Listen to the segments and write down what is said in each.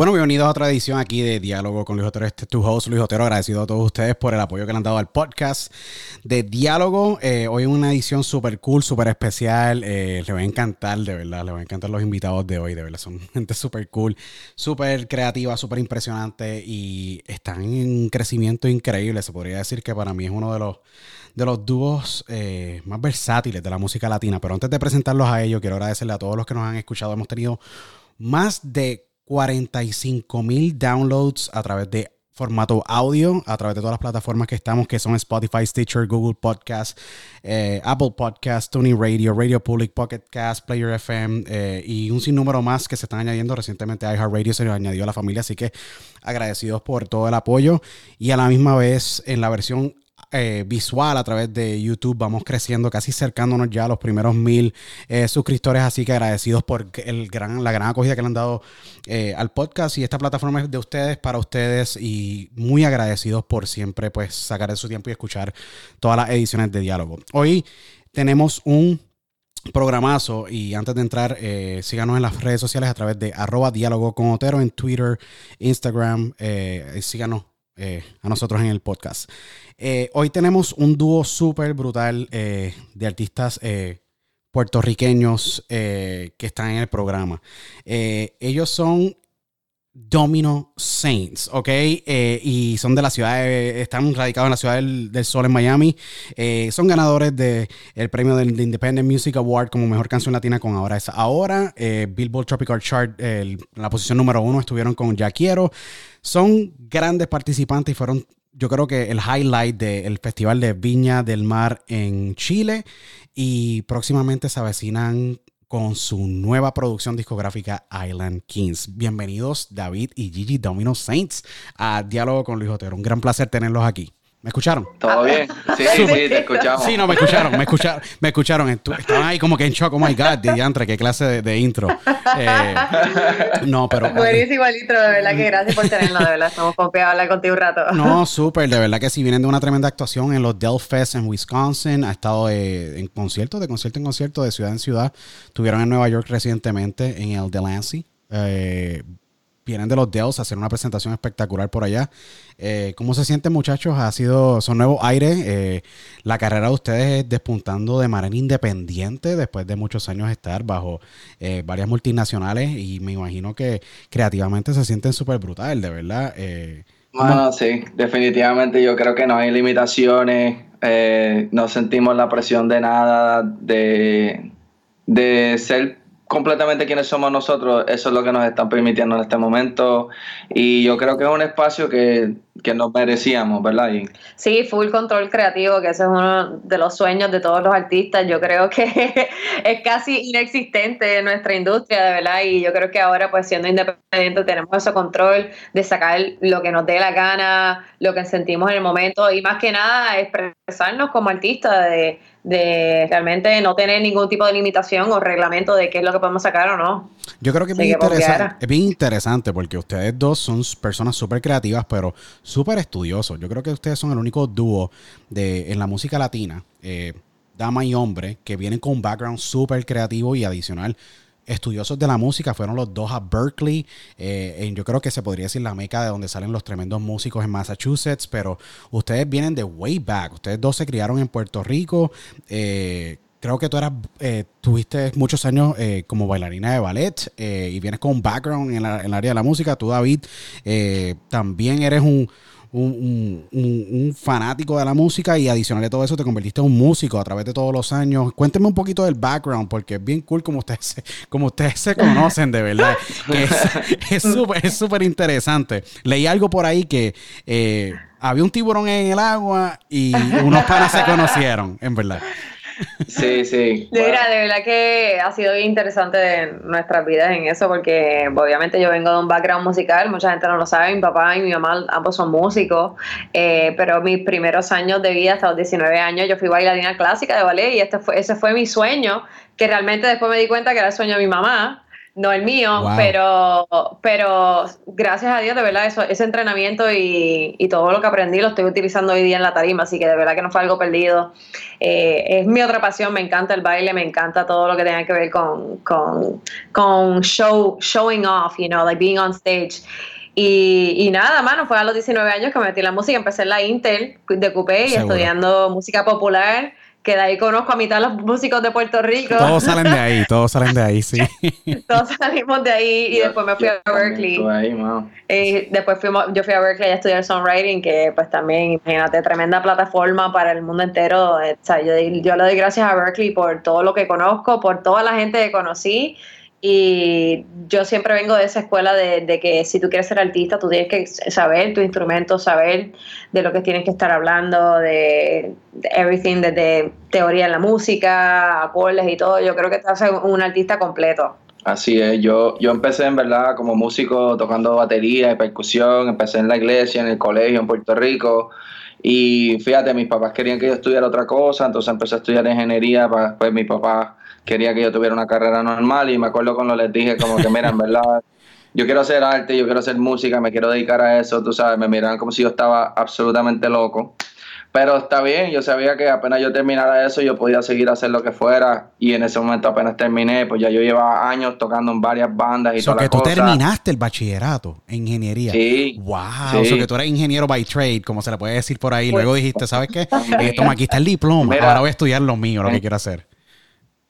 Bueno, bienvenidos a otra edición aquí de Diálogo con Luis Otero. Este es tu host, Luis Otero. Agradecido a todos ustedes por el apoyo que le han dado al podcast de Diálogo. Eh, hoy una edición súper cool, súper especial. Eh, le va a encantar, de verdad. Le va a encantar los invitados de hoy, de verdad. Son gente súper cool, súper creativa, súper impresionante y están en crecimiento increíble. Se podría decir que para mí es uno de los de los dúos eh, más versátiles de la música latina. Pero antes de presentarlos a ellos, quiero agradecerle a todos los que nos han escuchado. Hemos tenido más de 45 mil downloads a través de formato audio, a través de todas las plataformas que estamos, que son Spotify, Stitcher, Google Podcast, eh, Apple Podcast, Tony Radio, Radio Public, Pocket Cast, Player FM eh, y un sinnúmero más que se están añadiendo. Recientemente iHeartRadio se lo añadió a la familia, así que agradecidos por todo el apoyo y a la misma vez en la versión eh, visual a través de YouTube. Vamos creciendo, casi cercándonos ya a los primeros mil eh, suscriptores. Así que agradecidos por el gran, la gran acogida que le han dado eh, al podcast. Y esta plataforma es de ustedes, para ustedes. Y muy agradecidos por siempre pues sacar de su tiempo y escuchar todas las ediciones de diálogo. Hoy tenemos un programazo y antes de entrar síganos en las redes sociales a través de arroba diálogo con Otero en Twitter, Instagram, síganos eh, a nosotros en el podcast. Eh, hoy tenemos un dúo súper brutal eh, de artistas eh, puertorriqueños que están en el programa. Ellos son Domino Saints, ¿ok? Eh, y son de la ciudad, están radicados en la ciudad del, sol en Miami. Son ganadores del premio del Independent Music Award como mejor canción latina con Ahora es Ahora. Billboard Tropical Chart, la posición número uno, estuvieron con Ya Quiero. Son grandes participantes y fueron, yo creo que el highlight del Festival de Viña del Mar en Chile. Y próximamente se avecinan con su nueva producción discográfica Island Kings. Bienvenidos David y Gigi Domino Saints a Diálogo con Luis Otero. Un gran placer tenerlos aquí. ¿Me escucharon? ¿Todo bien? Sí, sí, te escuchamos. Sí, no, me escucharon, me escucharon, me escucharon. Estaban ahí como que en shock, oh my God, diantre, qué clase de, de intro. Eh, no, pero... Buenísimo el intro, de verdad que gracias por tenerlo, de verdad. Estamos confiados a hablar contigo un rato. No, súper, de verdad que sí, vienen de una tremenda actuación en los Dell Fest en Wisconsin, ha estado eh, en conciertos, de concierto en concierto, de ciudad en ciudad, estuvieron en Nueva York recientemente en el Delancey, eh, vienen de los Dells a hacer una presentación espectacular por allá. Eh, ¿Cómo se sienten muchachos? Ha sido, son nuevos aires, eh, la carrera de ustedes despuntando de manera independiente después de muchos años estar bajo eh, varias multinacionales y me imagino que creativamente se sienten súper brutal, de verdad. Bueno, sí, definitivamente yo creo que no hay limitaciones, no sentimos la presión de nada, de, de ser completamente quienes somos nosotros, eso es lo que nos están permitiendo en este momento y yo creo que es un espacio que, que nos merecíamos, ¿verdad? Y, Sí, full control creativo, que ese es uno de los sueños de todos los artistas. Yo creo que es casi inexistente en nuestra industria, verdad. Y yo creo que ahora, pues siendo independiente, tenemos ese control de sacar lo que nos dé la gana, lo que sentimos en el momento. Y más que nada, expresarnos como artistas, de, de realmente no tener ningún tipo de limitación o reglamento de qué es lo que podemos sacar o no. Yo creo que es bien, que interesante, confiara. es bien interesante porque ustedes dos son personas súper creativas, pero súper estudiosos. Yo creo que ustedes son el único dúo de, en la música latina, eh, dama y hombre, que vienen con un background súper creativo y adicional. Estudiosos de la música fueron los dos a Berkeley. eh, yo creo que se podría decir la meca de donde salen los tremendos músicos en Massachusetts, pero ustedes vienen de way back. Ustedes dos se criaron en Puerto Rico. eh, creo que tú eras, eh, tuviste muchos años eh, como bailarina de ballet eh, y vienes con un background en, la- en el área de la música. Tú, David, también eres un, un, un- un- fanático de la música y adicional de todo eso te convertiste en un músico a través de todos los años. Cuénteme un poquito del background porque es bien cool como ustedes se, como ustedes se conocen de verdad. Es súper es súper interesante. Leí algo por ahí que eh, había un tiburón en el agua y unos panas se conocieron, en verdad. Sí, sí. Mira, de verdad que ha sido bien interesante nuestras vidas en eso, porque obviamente yo vengo de un background musical, mucha gente no lo sabe, mi papá y mi mamá ambos son músicos, eh, pero mis primeros años de vida, hasta los 19 años, yo fui bailarina clásica de ballet y este fue, ese fue mi sueño, que realmente después me di cuenta que era el sueño de mi mamá no el mío, pero, pero gracias a Dios, de verdad, eso, ese entrenamiento y, todo lo que aprendí lo estoy utilizando hoy día en la tarima, así que de verdad que no fue algo perdido. Eh, es mi otra pasión, me encanta el baile, me encanta todo lo que tenga que ver con, con, con show, showing off, you know, like being on stage. Y, y, nada, mano, fue a los 19 años que me metí en la música, empecé en la Intel de Coupé y estudiando música popular que de ahí conozco a mitad de los músicos de Puerto Rico. Todos salen de ahí, todos salen de ahí, sí. todos salimos de ahí y después me fui a Berkeley. Y después fuimos, yo fui a Berkeley a estudiar songwriting, que pues también, imagínate, tremenda plataforma para el mundo entero. Eh, o sea, yo, yo le doy gracias a Berkeley por todo lo que conozco, por toda la gente que conocí y yo siempre vengo de esa escuela de, que si tú quieres ser artista, tú tienes que saber tu instrumento, saber de lo que tienes que estar hablando, de, everything, desde teoría en la música, acordes y todo. Yo creo que te hace un artista completo. Así es, yo, yo empecé en verdad como músico tocando batería y percusión, empecé en la iglesia, en el colegio en Puerto Rico. Y fíjate, mis papás querían que yo estudiara otra cosa, entonces empecé a estudiar ingeniería, pues mi papá quería que yo tuviera una carrera normal y me acuerdo cuando les dije como que, mira, en verdad, yo quiero hacer arte, yo quiero hacer música, me quiero dedicar a eso, tú sabes, me miraban como si yo estaba absolutamente loco. Pero está bien, yo sabía que apenas yo terminara eso, yo podía seguir a hacer lo que fuera. Y en ese momento apenas terminé, pues ya yo llevaba años tocando en varias bandas y so que tú terminaste el bachillerato en ingeniería. Sí. Wow. Sí. que tú eres ingeniero by trade, como se le puede decir por ahí. Luego dijiste, ¿sabes qué? Eh, toma, aquí está el diploma. Ahora voy a estudiar lo mío, lo que quiero hacer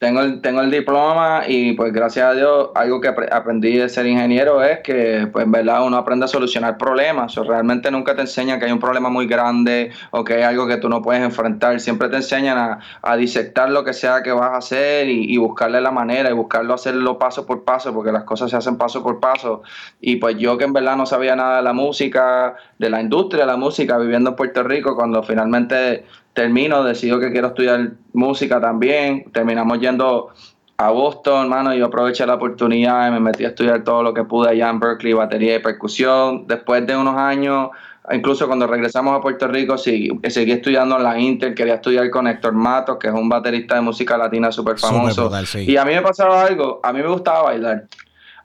tengo el, tengo el diploma y pues gracias a Dios algo que aprendí de ser ingeniero es que pues en verdad uno aprende a solucionar problemas. O realmente nunca te enseñan que hay un problema muy grande o que hay algo que tú no puedes enfrentar. Siempre te enseñan a, a disectar lo que sea que vas a hacer y, y, buscarle la manera y buscarlo hacerlo paso por paso porque las cosas se hacen paso por paso. Y pues yo que en verdad no sabía nada de la música, de la industria de la música viviendo en Puerto Rico, cuando finalmente termino, decido que quiero estudiar música también, terminamos yendo a Boston, hermano, yo aproveché la oportunidad y me metí a estudiar todo lo que pude allá en Berkeley, batería y percusión. Después de unos años, incluso cuando regresamos a Puerto Rico, seguí, seguí estudiando en la Inter, quería estudiar con Héctor Matos, que es un baterista de música latina súper famoso. Y a mí me pasaba algo, a mí me gustaba bailar.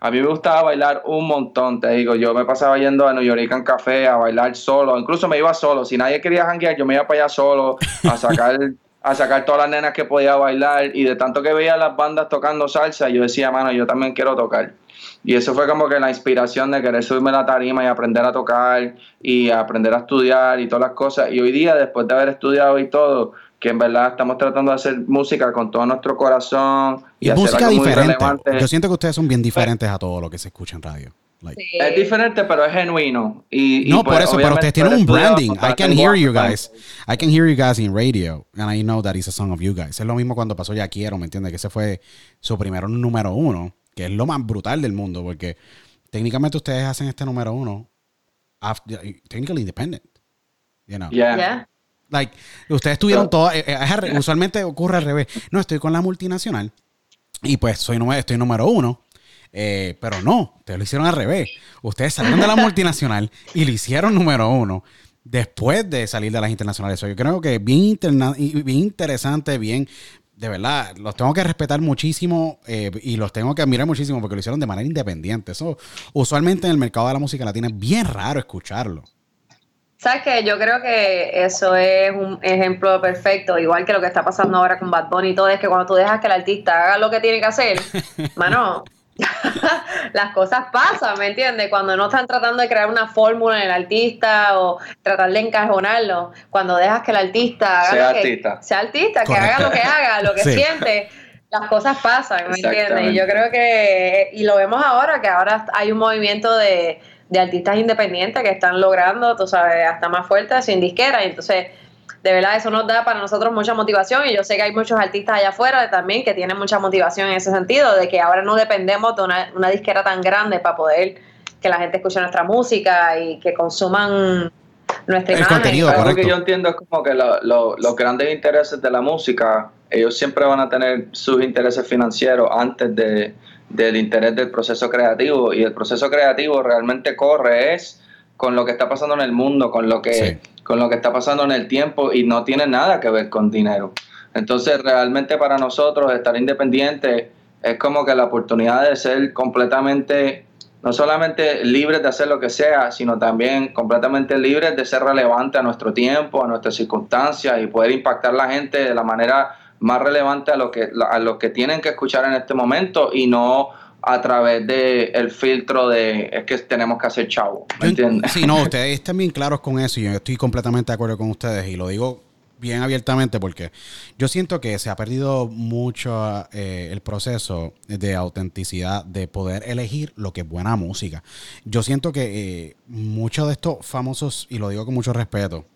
A mí me gustaba bailar un montón, te digo. Yo me pasaba yendo a New York en café a bailar solo. Incluso me iba solo. Si nadie quería janguear, yo me iba para allá solo a sacar, a sacar todas las nenas que podía bailar. Y de tanto que veía las bandas tocando salsa, yo decía, mano, yo también quiero tocar. Y eso fue como que la inspiración de querer subirme a la tarima y aprender a tocar y aprender a estudiar y todas las cosas. Y hoy día, después de haber estudiado y todo, que en verdad estamos tratando de hacer música con todo nuestro corazón y, música diferente. Yo siento que ustedes son bien diferentes a todo lo que se escucha en radio. Es diferente, pero es genuino. Y, no, por pues, eso, pero ustedes tienen un branding. I can hear you guys. I can hear you guys in radio. And I know that is a song of you guys. Es lo mismo cuando pasó Ya Quiero, ¿me entiendes? Que ese fue su primero número uno, que es lo más brutal del mundo, porque técnicamente ustedes hacen este número uno, after, technically independent. You know? Yeah. Like, ustedes tuvieron todo. Eh, eh, usualmente ocurre al revés. No, estoy con la multinacional y pues soy estoy número uno. Eh, pero no, ustedes lo hicieron al revés. Ustedes salieron de la multinacional y lo hicieron número uno después de salir de las internacionales. yo creo que bien, bien interesante, bien, de verdad, los tengo que respetar muchísimo y los tengo que admirar muchísimo porque lo hicieron de manera independiente. Eso usualmente en el mercado de la música latina es bien raro escucharlo. ¿Sabes qué? Yo creo que eso es un ejemplo perfecto, igual que lo que está pasando ahora con Bad Bunny y todo, es que cuando tú dejas que el artista haga lo que tiene que hacer, mano, las cosas pasan, ¿me entiendes? Cuando no están tratando de crear una fórmula en el artista o tratar de encajonarlo, cuando dejas que el artista haga sea lo que, artista, sea artista, que haga lo que haga, lo que siente, las cosas pasan, ¿me entiendes? Y yo creo que, y lo vemos ahora, que ahora hay un movimiento de de artistas independientes que están logrando, tú sabes, hasta más fuertes sin disquera. Y entonces, de verdad, eso nos da para nosotros mucha motivación. Y yo sé que hay muchos artistas allá afuera también que tienen mucha motivación en ese sentido, de que ahora no dependemos de una, una disquera tan grande para poder que la gente escuche nuestra música y que consuman nuestra El imagen. contenido, Algo correcto. que yo entiendo es como que lo- lo- los grandes intereses de la música, ellos siempre van a tener sus intereses financieros antes de, del interés del proceso creativo. Y el proceso creativo realmente corre es con lo que está pasando en el mundo, con lo que, Sí. con lo que está pasando en el tiempo y no tiene nada que ver con dinero. Entonces, realmente para nosotros estar independiente es como que la oportunidad de ser completamente, no solamente libres de hacer lo que sea, sino también completamente libres de ser relevantes a nuestro tiempo, a nuestras circunstancias y poder impactar a la gente de la manera más relevante a lo que, a lo que tienen que escuchar en este momento y no a través de el filtro de es que tenemos que hacer chavo, ¿me entiendes? Sí, no, ustedes están bien claros con eso y yo estoy completamente de acuerdo con ustedes y lo digo bien abiertamente porque yo siento que se ha perdido mucho eh, el proceso de autenticidad, de poder elegir lo que es buena música. Yo siento que eh, muchos de estos famosos, y lo digo con mucho respeto,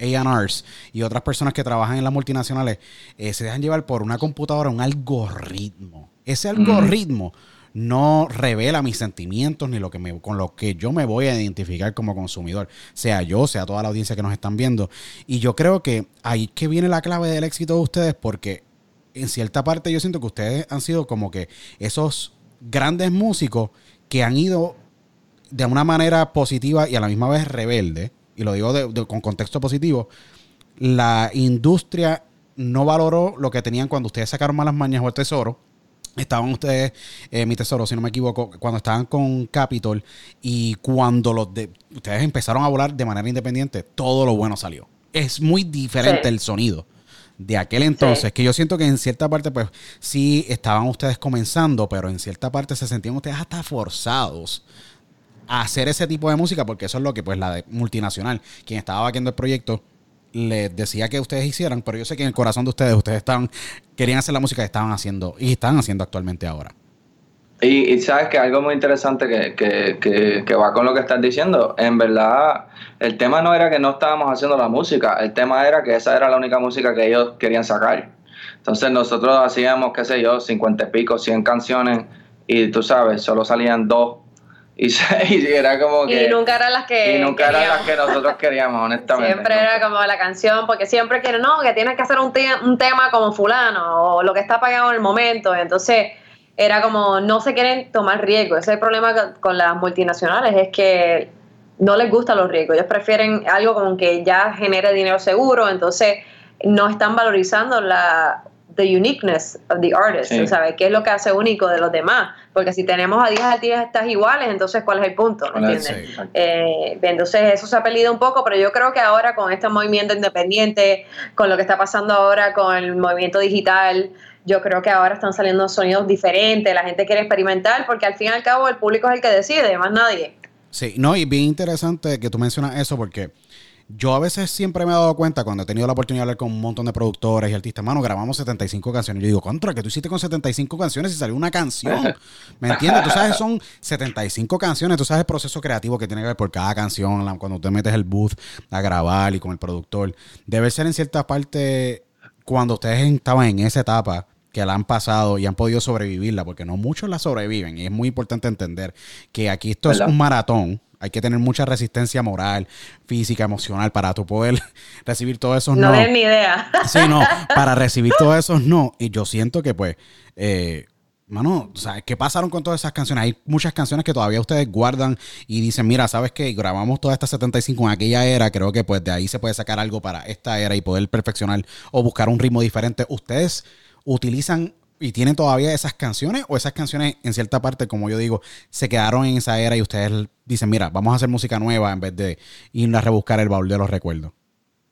A&Rs y otras personas que trabajan en las multinacionales eh, se dejan llevar por una computadora, un algoritmo. Ese algoritmo no revela mis sentimientos ni lo que me, con lo que yo me voy a identificar como consumidor, sea yo, sea toda la audiencia que nos están viendo. Y yo creo que ahí es que viene la clave del éxito de ustedes porque en cierta parte yo siento que ustedes han sido como que esos grandes músicos que han ido de una manera positiva y a la misma vez rebelde, y lo digo de- de- con contexto positivo, la industria no valoró lo que tenían cuando ustedes sacaron Malas Mañas o El Tesoro. Estaban ustedes, eh, mi tesoro, si no me equivoco, cuando estaban con Capitol y cuando los de, ustedes empezaron a volar de manera independiente, todo lo bueno salió. Es muy diferente Sí. el sonido de aquel entonces, Sí. que yo siento que en cierta parte, pues sí estaban ustedes comenzando, pero en cierta parte se sentían ustedes hasta forzados hacer ese tipo de música, porque eso es lo que pues la de multinacional, quien estaba vaqueando el proyecto, les decía que ustedes hicieran, pero yo sé que en el corazón de ustedes, ustedes estaban, querían hacer la música que estaban haciendo y están haciendo actualmente ahora. Y, sabes que algo muy interesante que, que, que, que va con lo que estás diciendo, en verdad el tema no era que no estábamos haciendo la música, el tema era que esa era la única música que ellos querían sacar. Entonces nosotros hacíamos, qué sé yo, 50 y pico, 100 canciones y tú sabes, solo salían dos. Y, y era como que... Y nunca eran las que. y nunca eran las queríamos. que nosotros queríamos, honestamente. Siempre ¿no? era como la canción, porque siempre quieren, no, que tienes que hacer un, te- un tema como fulano, o lo que está pagado en el momento. Entonces, era como, no se quieren tomar riesgos. Ese es el problema co- con las multinacionales, es que no les gustan los riesgos. Ellos prefieren algo como que ya genere dinero seguro, entonces no están valorizando la the uniqueness of the artist, Sí. ¿sabes? ¿Qué es lo que hace único de los demás? Porque si tenemos a 10 artistas iguales, entonces ¿cuál es el punto? ¿Me Hola, entiendes? sí. Eh, entonces eso se ha perdido un poco, pero yo creo que ahora con este movimiento independiente, con lo que está pasando ahora con el movimiento digital, yo creo que ahora están saliendo sonidos diferentes, la gente quiere experimentar, porque al fin y al cabo el público es el que decide, más nadie. Sí, no, y bien interesante que tú mencionas eso porque yo a veces siempre me he dado cuenta cuando he tenido la oportunidad de hablar con un montón de productores y artistas, mano, grabamos 75 canciones. Yo digo, contra, que tú hiciste con 75 canciones y salió una canción. ¿Me entiendes? Tú sabes, son 75 canciones, tú sabes el proceso creativo que tiene que ver por cada canción, cuando te metes el booth a grabar y con el productor. Debe ser en cierta parte cuando ustedes estaban en esa etapa que la han pasado y han podido sobrevivirla, porque no muchos la sobreviven. Y es muy importante entender que aquí esto ¿Verdad? es un maratón. Hay que tener mucha resistencia moral, física, emocional para tú poder recibir todos esos No no. tienen ni idea. Sí, no, para recibir todos esos no. Y yo siento que, pues, eh, mano, sea, ¿qué pasaron con todas esas canciones? Hay muchas canciones que todavía ustedes guardan y dicen, mira, ¿sabes qué? Grabamos todas estas 75 en aquella era, creo que pues de ahí se puede sacar algo para esta era y poder perfeccionar o buscar un ritmo diferente. ¿Ustedes utilizan y tienen todavía esas canciones o esas canciones en cierta parte, como yo digo, se quedaron en esa era y ustedes dicen, mira, vamos a hacer música nueva en vez de ir a rebuscar el baúl de los recuerdos?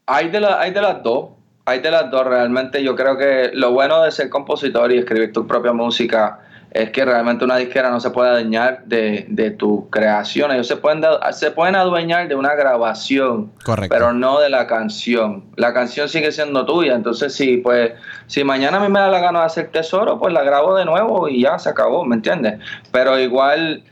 Hay de, la- hay de las dos. Hay de las dos. Realmente yo creo que lo bueno de ser compositor y escribir tu propia música es que realmente una disquera no se puede adueñar de, de tu creación. Ellos se pueden, se pueden adueñar de una grabación, Correcto. pero no de la canción. La canción sigue siendo tuya. Entonces, si, pues, si mañana a mí me da la gana de hacer tesoro, pues la grabo de nuevo y ya se acabó, ¿me entiendes? Pero igual,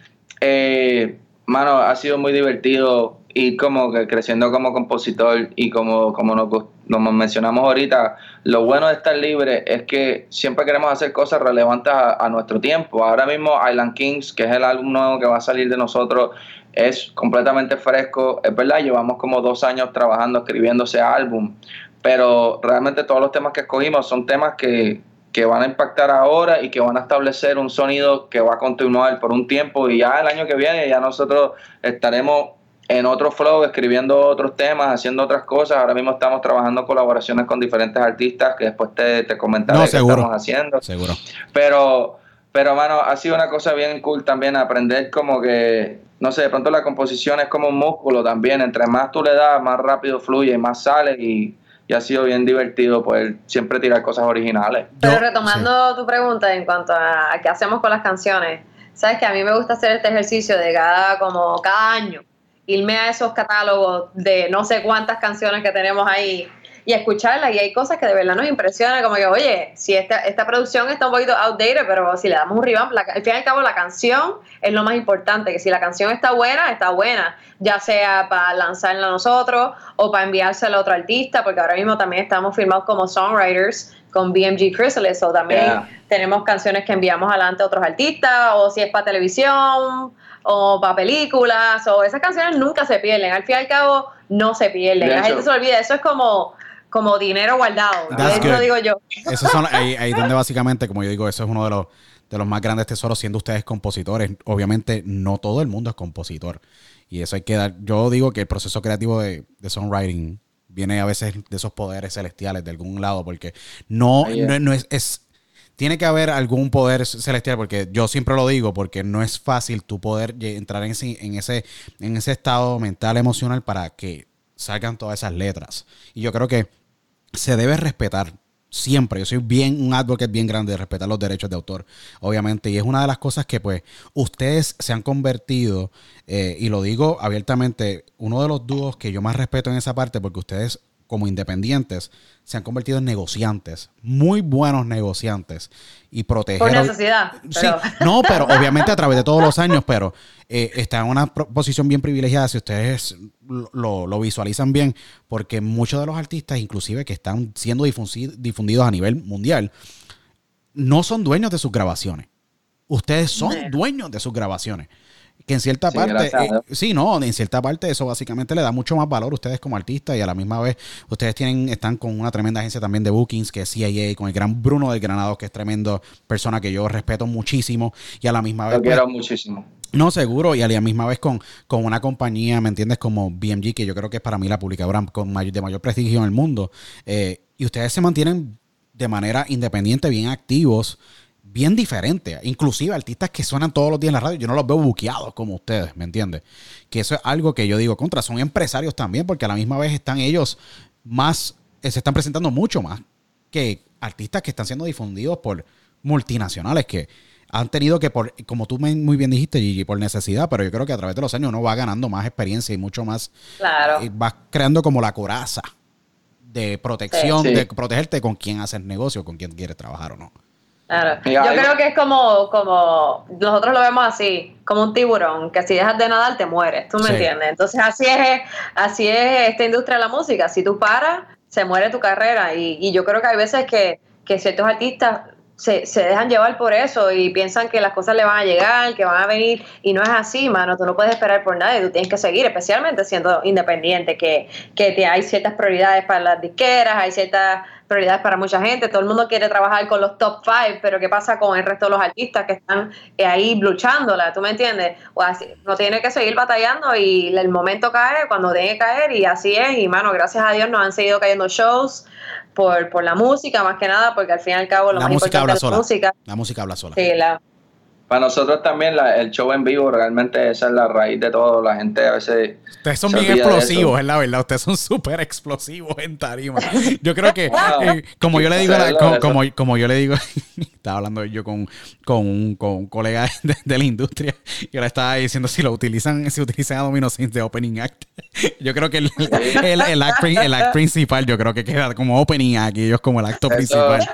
eh, mano, ha sido muy divertido ir como que creciendo como compositor y como, como nos, nos mencionamos ahorita, lo bueno de estar libre es que siempre queremos hacer cosas relevantes a, nuestro tiempo. Ahora mismo Island Kings, que es el álbum nuevo que va a salir de nosotros, es completamente fresco. Es verdad, llevamos como dos años trabajando, escribiendo ese álbum, pero realmente todos los temas que escogimos son temas que, que van a impactar ahora y que van a establecer un sonido que va a continuar por un tiempo y ya el año que viene ya nosotros estaremos en otro flow, escribiendo otros temas, haciendo otras cosas. Ahora mismo estamos trabajando colaboraciones con diferentes artistas que después te, te comentaré qué estamos haciendo. Seguro. Pero, pero, mano, ha sido una cosa bien cool también aprender como que, no sé, de pronto la composición es como un músculo también. Entre más tú le das, más rápido fluye y más sale y y ha sido bien divertido poder siempre tirar cosas originales. Pero retomando tu pregunta en cuanto a, qué hacemos con las canciones, sabes que a mí me gusta hacer este ejercicio de cada como cada año irme a esos catálogos de no sé cuántas canciones que tenemos ahí y escucharla. Y hay cosas que de verdad nos impresionan, como que, oye, si esta, esta producción está un poquito outdated, pero si le damos un revamp, al fin y al cabo la canción es lo más importante, que si la canción está buena, está buena, ya sea para lanzarla a nosotros o para enviársela a otro artista, porque ahora mismo también estamos firmados como songwriters con BMG Chrysalis, o también tenemos canciones que enviamos adelante a otros artistas, o si es para televisión, o para películas, o esas canciones nunca se pierden, al fin y al cabo no se pierden, la gente se olvida, eso es como como dinero guardado. Eso digo yo. Eso son ahí, ahí donde básicamente, como yo digo, eso es uno de los, de los más grandes tesoros, siendo ustedes compositores. Obviamente, no todo el mundo es compositor. Y eso hay que dar. Yo digo que el proceso creativo de, de songwriting viene a veces de esos poderes celestiales de algún lado, porque no, no, es, es, Tiene que haber algún poder celestial, porque yo siempre lo digo, porque no es fácil tú poder entrar en ese, en ese, en ese estado mental, emocional, para que salgan todas esas letras. Y yo creo que se debe respetar siempre. Yo soy bien un advocate bien grande de respetar los derechos de autor, obviamente. Y es una de las cosas que pues ustedes se han convertido, eh, y lo digo abiertamente, uno de los dúos que yo más respeto en esa parte, porque ustedes como independientes se han convertido en negociantes, muy buenos negociantes y proteger. Por necesidad. Sí, no, pero obviamente a través de todos los años, pero eh, está en una posición bien privilegiada si ustedes lo, lo, visualizan bien, porque muchos de los artistas, inclusive que están siendo difundidos a nivel mundial, no son dueños de sus grabaciones. Ustedes son dueños de sus grabaciones que en cierta parte, eh, sí, no, en cierta parte eso básicamente le da mucho más valor a ustedes como artistas y a la misma vez ustedes tienen, están con una tremenda agencia también de bookings que es CIA, con el gran Bruno del Granado, que es tremendo persona que yo respeto muchísimo y a la misma vez... Lo quiero pues, muchísimo. No, seguro, y a la misma vez con, con una compañía, ¿me entiendes? Como BMG, que yo creo que es para mí la publicadora con mayor, de mayor prestigio en el mundo. Eh, y ustedes se mantienen de manera independiente, bien activos bien diferente. Inclusive artistas que suenan todos los días en la radio, yo no los veo buqueados como ustedes, ¿me entiendes? Que eso es algo que yo digo contra. Son empresarios también, porque a la misma vez están ellos más, eh, se están presentando mucho más que artistas que están siendo difundidos por multinacionales que han tenido que, por, como tú muy bien dijiste, Gigi, por necesidad, pero yo creo que a través de los años uno va ganando más experiencia y mucho más. Claro. Y vas creando como la coraza de protección, de protegerte con quién haces negocio, con quién quieres trabajar o no. Claro. Yo creo que es como, como, nosotros lo vemos así, como un tiburón, que si dejas de nadar te mueres, ¿tú me entiendes? Entonces así es, así es esta industria de la música, si tú paras, se muere tu carrera y, y yo creo que hay veces que, que ciertos artistas se, se, dejan llevar por eso y piensan que las cosas le van a llegar, que van a venir y no es así, mano, tú no puedes esperar por nadie, tú tienes que seguir, especialmente siendo independiente, que, que te, hay ciertas prioridades para las disqueras, hay ciertas prioridades para mucha gente, todo el mundo quiere trabajar con los top five, pero ¿qué pasa con el resto de los artistas que están ahí luchándola? ¿Tú me entiendes? O así, no tiene que seguir batallando y el momento cae cuando tiene que caer y así es, y mano, gracias a Dios nos han seguido cayendo shows, por, por la música, más que nada, porque al fin y al cabo lo la más música importante habla sola. la música. La música habla sola. Sí, la, para nosotros también la, el show en vivo realmente esa es la raíz de todo. La gente a veces... Ustedes son bien explosivos, es la verdad. Ustedes son súper explosivos en tarima. Yo creo que, eh, como yo le digo, como, como, yo le digo, estaba hablando yo con, con, un, con un colega de, la industria, yo le estaba diciendo si lo utilizan, si utilizan a Domino de Opening Act. Yo creo que el, el, el, act, el, act, principal, yo creo que queda como Opening Act y ellos como el acto principal.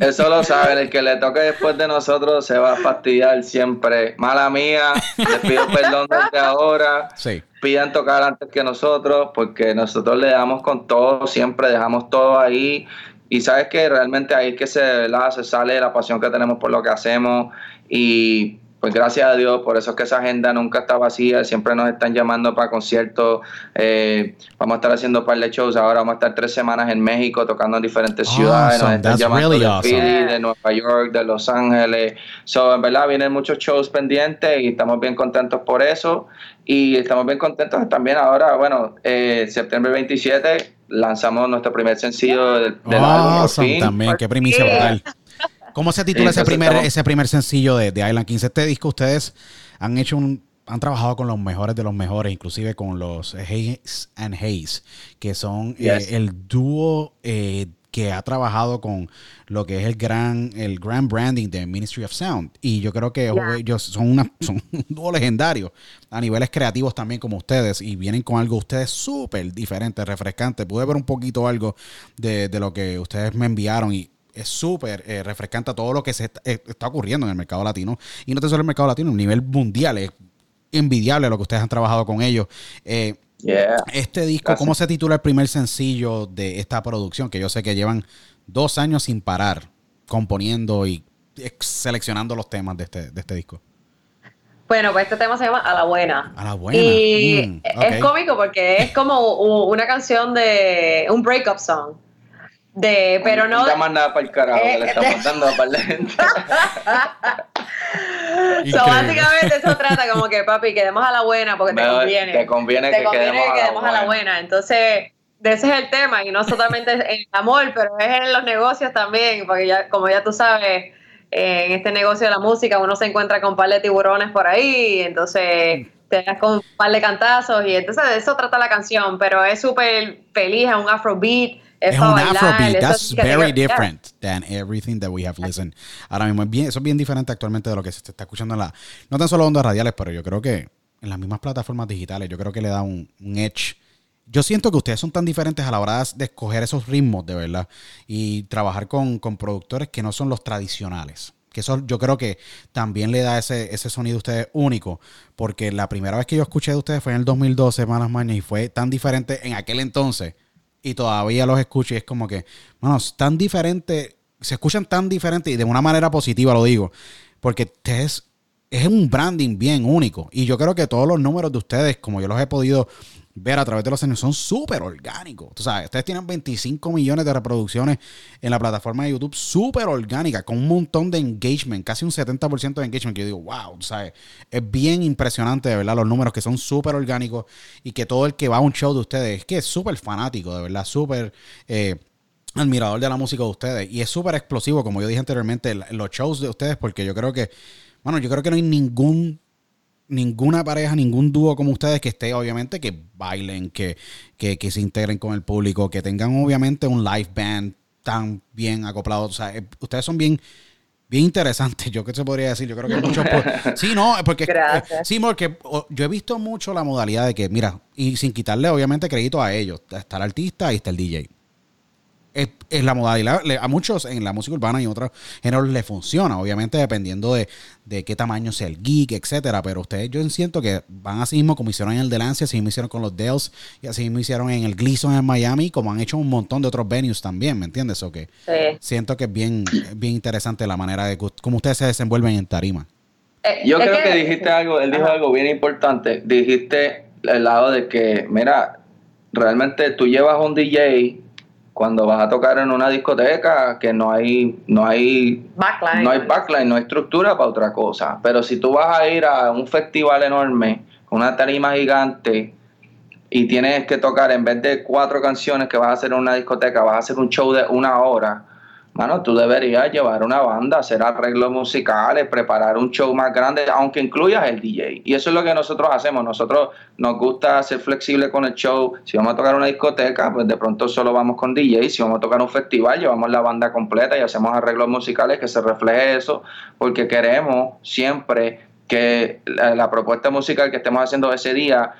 Eso lo saben, el que le toque después de nosotros se va a fastidiar siempre. Mala mía, les pido perdón desde ahora. Sí. piden tocar antes que nosotros, porque nosotros le damos con todo, siempre dejamos todo ahí. Y sabes que realmente ahí es que se, se sale la pasión que tenemos por lo que hacemos. Y pues gracias a Dios, por eso es que esa agenda nunca está vacía, siempre nos están llamando para conciertos, eh, vamos a estar haciendo un par de shows, ahora vamos a estar tres semanas en México tocando en diferentes ciudades, nos están llamando de Philly, de Nueva York, de Los Ángeles, so, en verdad vienen muchos shows pendientes y estamos bien contentos por eso. Y estamos bien contentos también ahora, bueno, eh, septiembre 27 lanzamos nuestro primer sencillo del, álbum. también, qué primicia brutal. ¿Cómo se titula ese primer, ese primer sencillo de, Island 15? Este disco ustedes han hecho un, han trabajado con los mejores de los mejores, inclusive con los Hayes and Hayes, que son eh, el dúo eh, que ha trabajado con lo que es el gran, el grand branding de Ministry of Sound. Y yo creo que ellos son, una, son un dúo legendario a niveles creativos también como ustedes y vienen con algo ustedes súper diferente, refrescante. Pude ver un poquito algo de, de lo que ustedes me enviaron y es súper eh, refrescante a todo lo que se eh, está, ocurriendo en el mercado latino. Y no te solo el mercado latino, a nivel mundial. Es envidiable lo que ustedes han trabajado con ellos. Eh, este disco, ¿cómo se titula el primer sencillo de esta producción? Que yo sé que llevan dos años sin parar componiendo y seleccionando los temas de este, de este disco. Bueno, pues este tema se llama A la Buena. A la Buena. Y mm, es cómico porque es como una canción de un breakup song de pero no, no más nada para el carajo eh, le estamos dando para la gente so, básicamente eso trata como que papi quedemos a la buena porque te conviene. te conviene, que, quedemos, a, la buena. entonces de ese es el tema y no solamente en el amor pero es en los negocios también porque ya como ya tú sabes en este negocio de la música uno se encuentra con un par de tiburones por ahí entonces te das con un par de cantazos y entonces de eso trata la canción pero es súper feliz es un afrobeat es, un Afrobeat. That's very different than everything that we have listened. Ahora mismo, es bien, eso es bien diferente actualmente de lo que se está escuchando en la. No tan solo ondas radiales, pero yo creo que en las mismas plataformas digitales, yo creo que le da un, edge. Yo siento que ustedes son tan diferentes a la hora de escoger esos ritmos, de verdad, y trabajar con, productores que no son los tradicionales. Que eso yo creo que también le da ese, ese sonido a ustedes único, porque la primera vez que yo escuché de ustedes fue en el 2012, Malas Mañas, y fue tan diferente en aquel entonces y todavía los escucho y es como que, bueno, tan diferente, se escuchan tan diferentes y de una manera positiva lo digo, porque ustedes es un branding bien único. Y yo creo que todos los números de ustedes, como yo los he podido ver a través de los años son súper orgánicos. Tú sabes, ustedes tienen 25 millones de reproducciones en la plataforma de YouTube, súper orgánica, con un montón de engagement, casi un 70% de engagement, que yo digo, wow, tú sabes, es bien impresionante, de verdad, los números que son súper orgánicos y que todo el que va a un show de ustedes es que es súper fanático, de verdad, súper... Eh, admirador de la música de ustedes y es súper explosivo, como yo dije anteriormente, los shows de ustedes, porque yo creo que, bueno, yo creo que no hay ningún ninguna pareja, ningún dúo como ustedes que esté, obviamente, que bailen, que, que, se integren con el público, que tengan, obviamente, un live band tan bien acoplado. O sea, eh, ustedes son bien bien interesantes, yo qué se podría decir, yo creo que muchos sí, no, porque eh, sí, porque yo he visto mucho la modalidad de que, mira, y sin quitarle obviamente crédito a ellos, está el artista y está el DJ es, la modalidad. A muchos en la música urbana y otros géneros le funciona, obviamente dependiendo de, qué tamaño sea el geek, etcétera. Pero ustedes, yo siento que van así mismo como hicieron en el Delancey, así mismo hicieron con los Dells y así mismo hicieron en el Gleason en Miami, como han hecho un montón de otros venues también, ¿me entiendes? O que siento que es bien, bien interesante la manera de cómo ustedes se desenvuelven en tarima. Eh, yo creo que, dijiste algo, él dijo algo bien importante. Dijiste el lado de que, mira, realmente tú llevas un DJ cuando vas a tocar en una discoteca que no hay no hay backline. no hay backline, no hay estructura para otra cosa. Pero si tú vas a ir a un festival enorme, con una tarima gigante y tienes que tocar en vez de cuatro canciones que vas a hacer en una discoteca, vas a hacer un show de una hora Mano, tú deberías llevar una banda, hacer arreglos musicales, preparar un show más grande, aunque incluyas el DJ. Y eso es lo que nosotros hacemos. Nosotros nos gusta ser flexibles con el show. Si vamos a tocar una discoteca, pues de pronto solo vamos con DJ. Si vamos a tocar un festival, llevamos la banda completa y hacemos arreglos musicales que se refleje eso, porque queremos siempre que la, propuesta musical que estemos haciendo ese día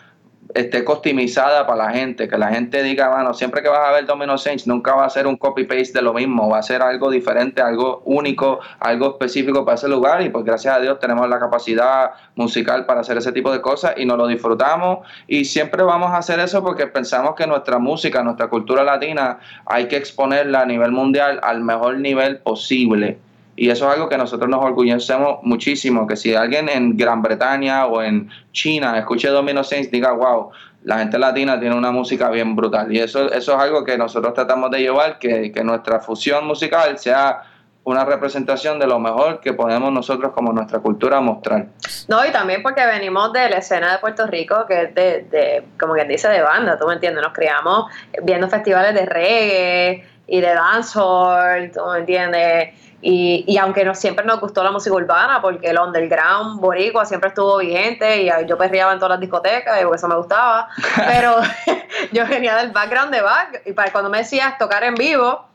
esté customizada para la gente, que la gente diga, bueno, siempre que vas a ver Domino Saints, nunca va a ser un copy-paste de lo mismo, va a ser algo diferente, algo único, algo específico para ese lugar y pues gracias a Dios tenemos la capacidad musical para hacer ese tipo de cosas y nos lo disfrutamos y siempre vamos a hacer eso porque pensamos que nuestra música, nuestra cultura latina hay que exponerla a nivel mundial al mejor nivel posible. Y eso es algo que nosotros nos orgullecemos muchísimo, que si alguien en Gran Bretaña o en China escuche Domino Saints, diga, wow, la gente latina tiene una música bien brutal. Y eso, eso es algo que nosotros tratamos de llevar, que, que nuestra fusión musical sea una representación de lo mejor que podemos nosotros como nuestra cultura mostrar. No, y también porque venimos de la escena de Puerto Rico, que es de, de como quien dice, de banda, tú me entiendes, nos criamos viendo festivales de reggae y de dancehall, tú me entiendes, y, y, aunque no siempre nos gustó la música urbana, porque el underground boricua siempre estuvo vigente y yo perreaba en todas las discotecas y eso me gustaba, pero yo venía del background de back y para cuando me decías tocar en vivo,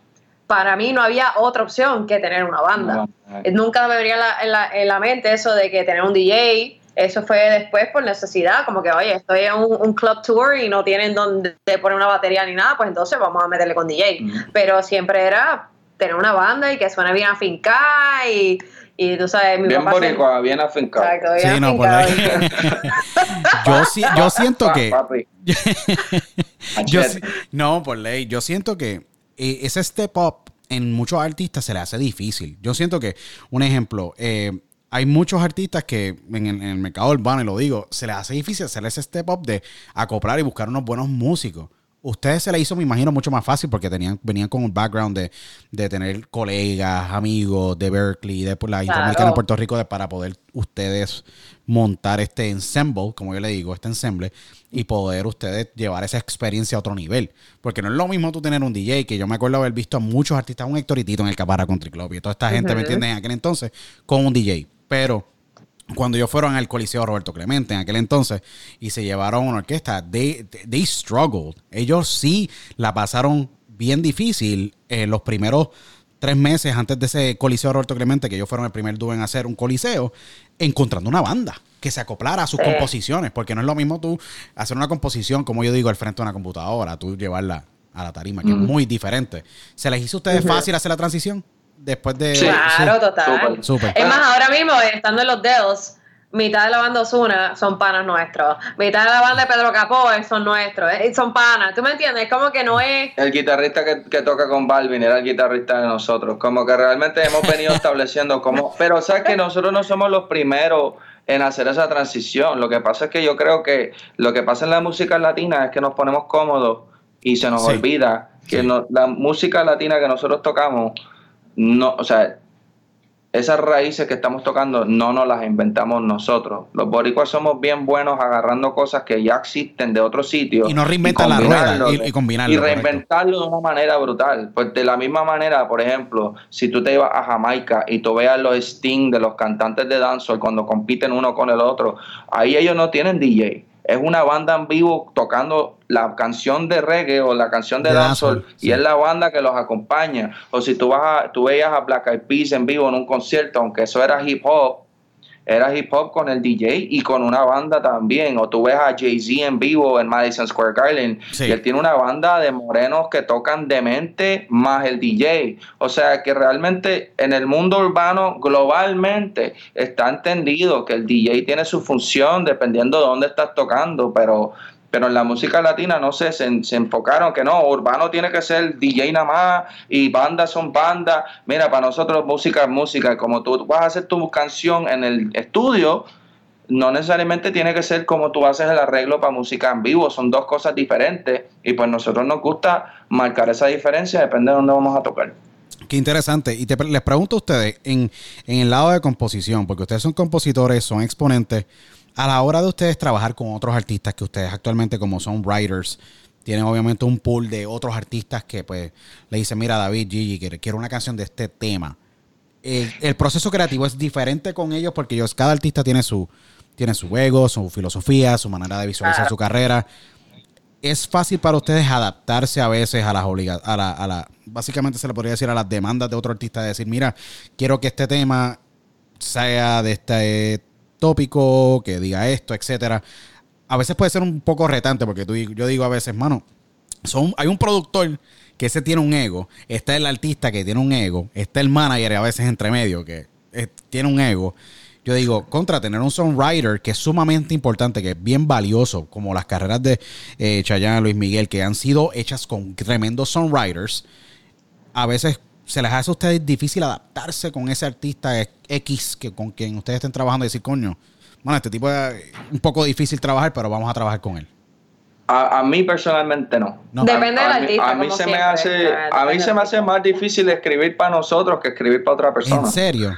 para mí no había otra opción que tener una banda. Nunca me venía en la, en, la, mente eso de que tener un DJ, eso fue después por necesidad, como que, oye, estoy en un, club tour y no tienen donde poner una batería ni nada, pues entonces vamos a meterle con DJ. Pero siempre era tener una banda y que suene bien afincada y, y tú sabes, mi bien boricua, bien afincado. Exacto, bien sí, no, por yo, yo siento que... yo, no, por ley, yo siento que eh, ese step up en muchos artistas se le hace difícil. Yo siento que, un ejemplo, eh, hay muchos artistas que en el, en el, mercado urbano, y lo digo, se les hace difícil hacer ese step up de acoplar y buscar unos buenos músicos ustedes se le hizo, me imagino, mucho más fácil porque tenían, venían con un background de, de tener colegas, amigos de Berkeley, de la Interamericana en Puerto Rico, de, para poder ustedes montar este ensemble, como yo le digo, este ensemble, y poder ustedes llevar esa experiencia a otro nivel. Porque no es lo mismo tú tener un DJ, que yo me acuerdo haber visto a muchos artistas, un Héctor en el Capara Country Club, y toda esta gente, ¿me entienden? En aquel entonces, con un DJ. Pero cuando ellos fueron al Coliseo Roberto Clemente en aquel entonces y se llevaron una orquesta, they, they struggled. Ellos sí la pasaron bien difícil en los primeros tres meses antes de ese Coliseo Roberto Clemente, que ellos fueron el primer dúo en hacer un coliseo, encontrando una banda que se acoplara a sus composiciones, porque no es lo mismo tú hacer una composición, como yo digo, al frente de una computadora, tú llevarla a la tarima, que es muy diferente. ¿Se les hizo a ustedes fácil hacer la transición? Después de. claro, total. Es más, ahora mismo, estando en los dedos, mitad de la banda Osuna son panas nuestros. Mitad de la banda de Pedro Capó son nuestros. Eh, son panas. ¿Tú me entiendes? Como que no es. El guitarrista que, que, toca con Balvin era el guitarrista de nosotros. Como que realmente hemos venido estableciendo como. Pero sabes que nosotros no somos los primeros en hacer esa transición. Lo que pasa es que yo creo que lo que pasa en la música latina es que nos ponemos cómodos y se nos olvida que la música latina que nosotros tocamos no, o sea, esas raíces que estamos tocando no nos las inventamos nosotros. Los boricuas somos bien buenos agarrando cosas que ya existen de otros sitios. Y no reinventar la rueda y, combinarlo. Y reinventarlo de una manera brutal. Pues de la misma manera, por ejemplo, si tú te ibas a Jamaica y tú veas los sting de los cantantes de dancehall cuando compiten uno con el otro, ahí ellos no tienen DJ es una banda en vivo tocando la canción de reggae o la canción de, dancehall y es la banda que los acompaña. O si tú vas a, tú veías a Black Eyed Peas en vivo en un concierto, aunque eso era hip hop, era hip hop con el DJ y con una banda también. O tú ves a Jay-Z en vivo en Madison Square Garden y él tiene una banda de morenos que tocan demente más el DJ. O sea que realmente en el mundo urbano globalmente está entendido que el DJ tiene su función dependiendo de dónde estás tocando, pero pero en la música latina no sé, se, enfocaron que no, urbano tiene que ser DJ nada más y bandas son bandas. Mira, para nosotros música es música. Como tú vas a hacer tu canción en el estudio, no necesariamente tiene que ser como tú haces el arreglo para música en vivo, son dos cosas diferentes y pues nosotros nos gusta marcar esa diferencia, depende de dónde vamos a tocar. Qué interesante. Y les pregunto a ustedes, en, en el lado de composición, porque ustedes son compositores, son exponentes, a la hora de ustedes trabajar con otros artistas que ustedes actualmente como son writers, tienen obviamente un pool de otros artistas que pues le dicen, mira David, Gigi, quiero una canción de este tema. El, proceso creativo es diferente con ellos porque ellos, cada artista tiene su, tiene su ego, su filosofía, su manera de visualizar su carrera. Es fácil para ustedes adaptarse a veces a las obligaciones, a la, a la, básicamente se le podría decir a las demandas de otro artista, de decir, mira, quiero que este tema sea de este tópico, que diga esto, etcétera. a veces puede ser un poco retante porque tú, yo digo a veces, mano, son, hay un productor que ese tiene un ego, está el artista que tiene un ego, está el manager a veces entre medio que eh, tiene un ego. Yo digo, contra tener un songwriter que es sumamente importante, que es bien valioso, como las carreras de eh, Chayanne, Luis Miguel, que han sido hechas con tremendos songwriters, a veces se les hace a ustedes difícil adaptarse con ese artista X que con quien ustedes estén trabajando y decir, coño, bueno, este tipo es un poco difícil trabajar, pero vamos a trabajar con él. A, mí personalmente no. Depende del artista. A, mí se me hace, a mí se me hace más difícil escribir para nosotros que escribir para otra persona. ¿En serio?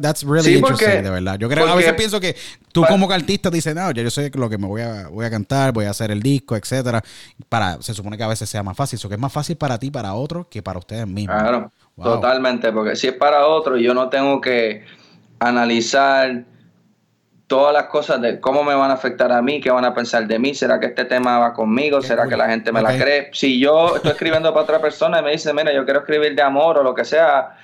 that's really interesting, de verdad. Yo creo, a veces pienso que tú como artista dices, no, ya yo sé lo que me voy a, voy a cantar, voy a hacer el disco, etcétera. Para, se supone que a veces sea más fácil. Eso que es más fácil para ti, para otro, que para ustedes mismos. Claro, totalmente. Porque si es para otro, yo no tengo que analizar todas las cosas de cómo me van a afectar a mí, qué van a pensar de mí, será que este tema va conmigo, será que la gente me la cree. Si yo estoy escribiendo para otra persona y me dice, mira, yo quiero escribir de amor o lo que sea,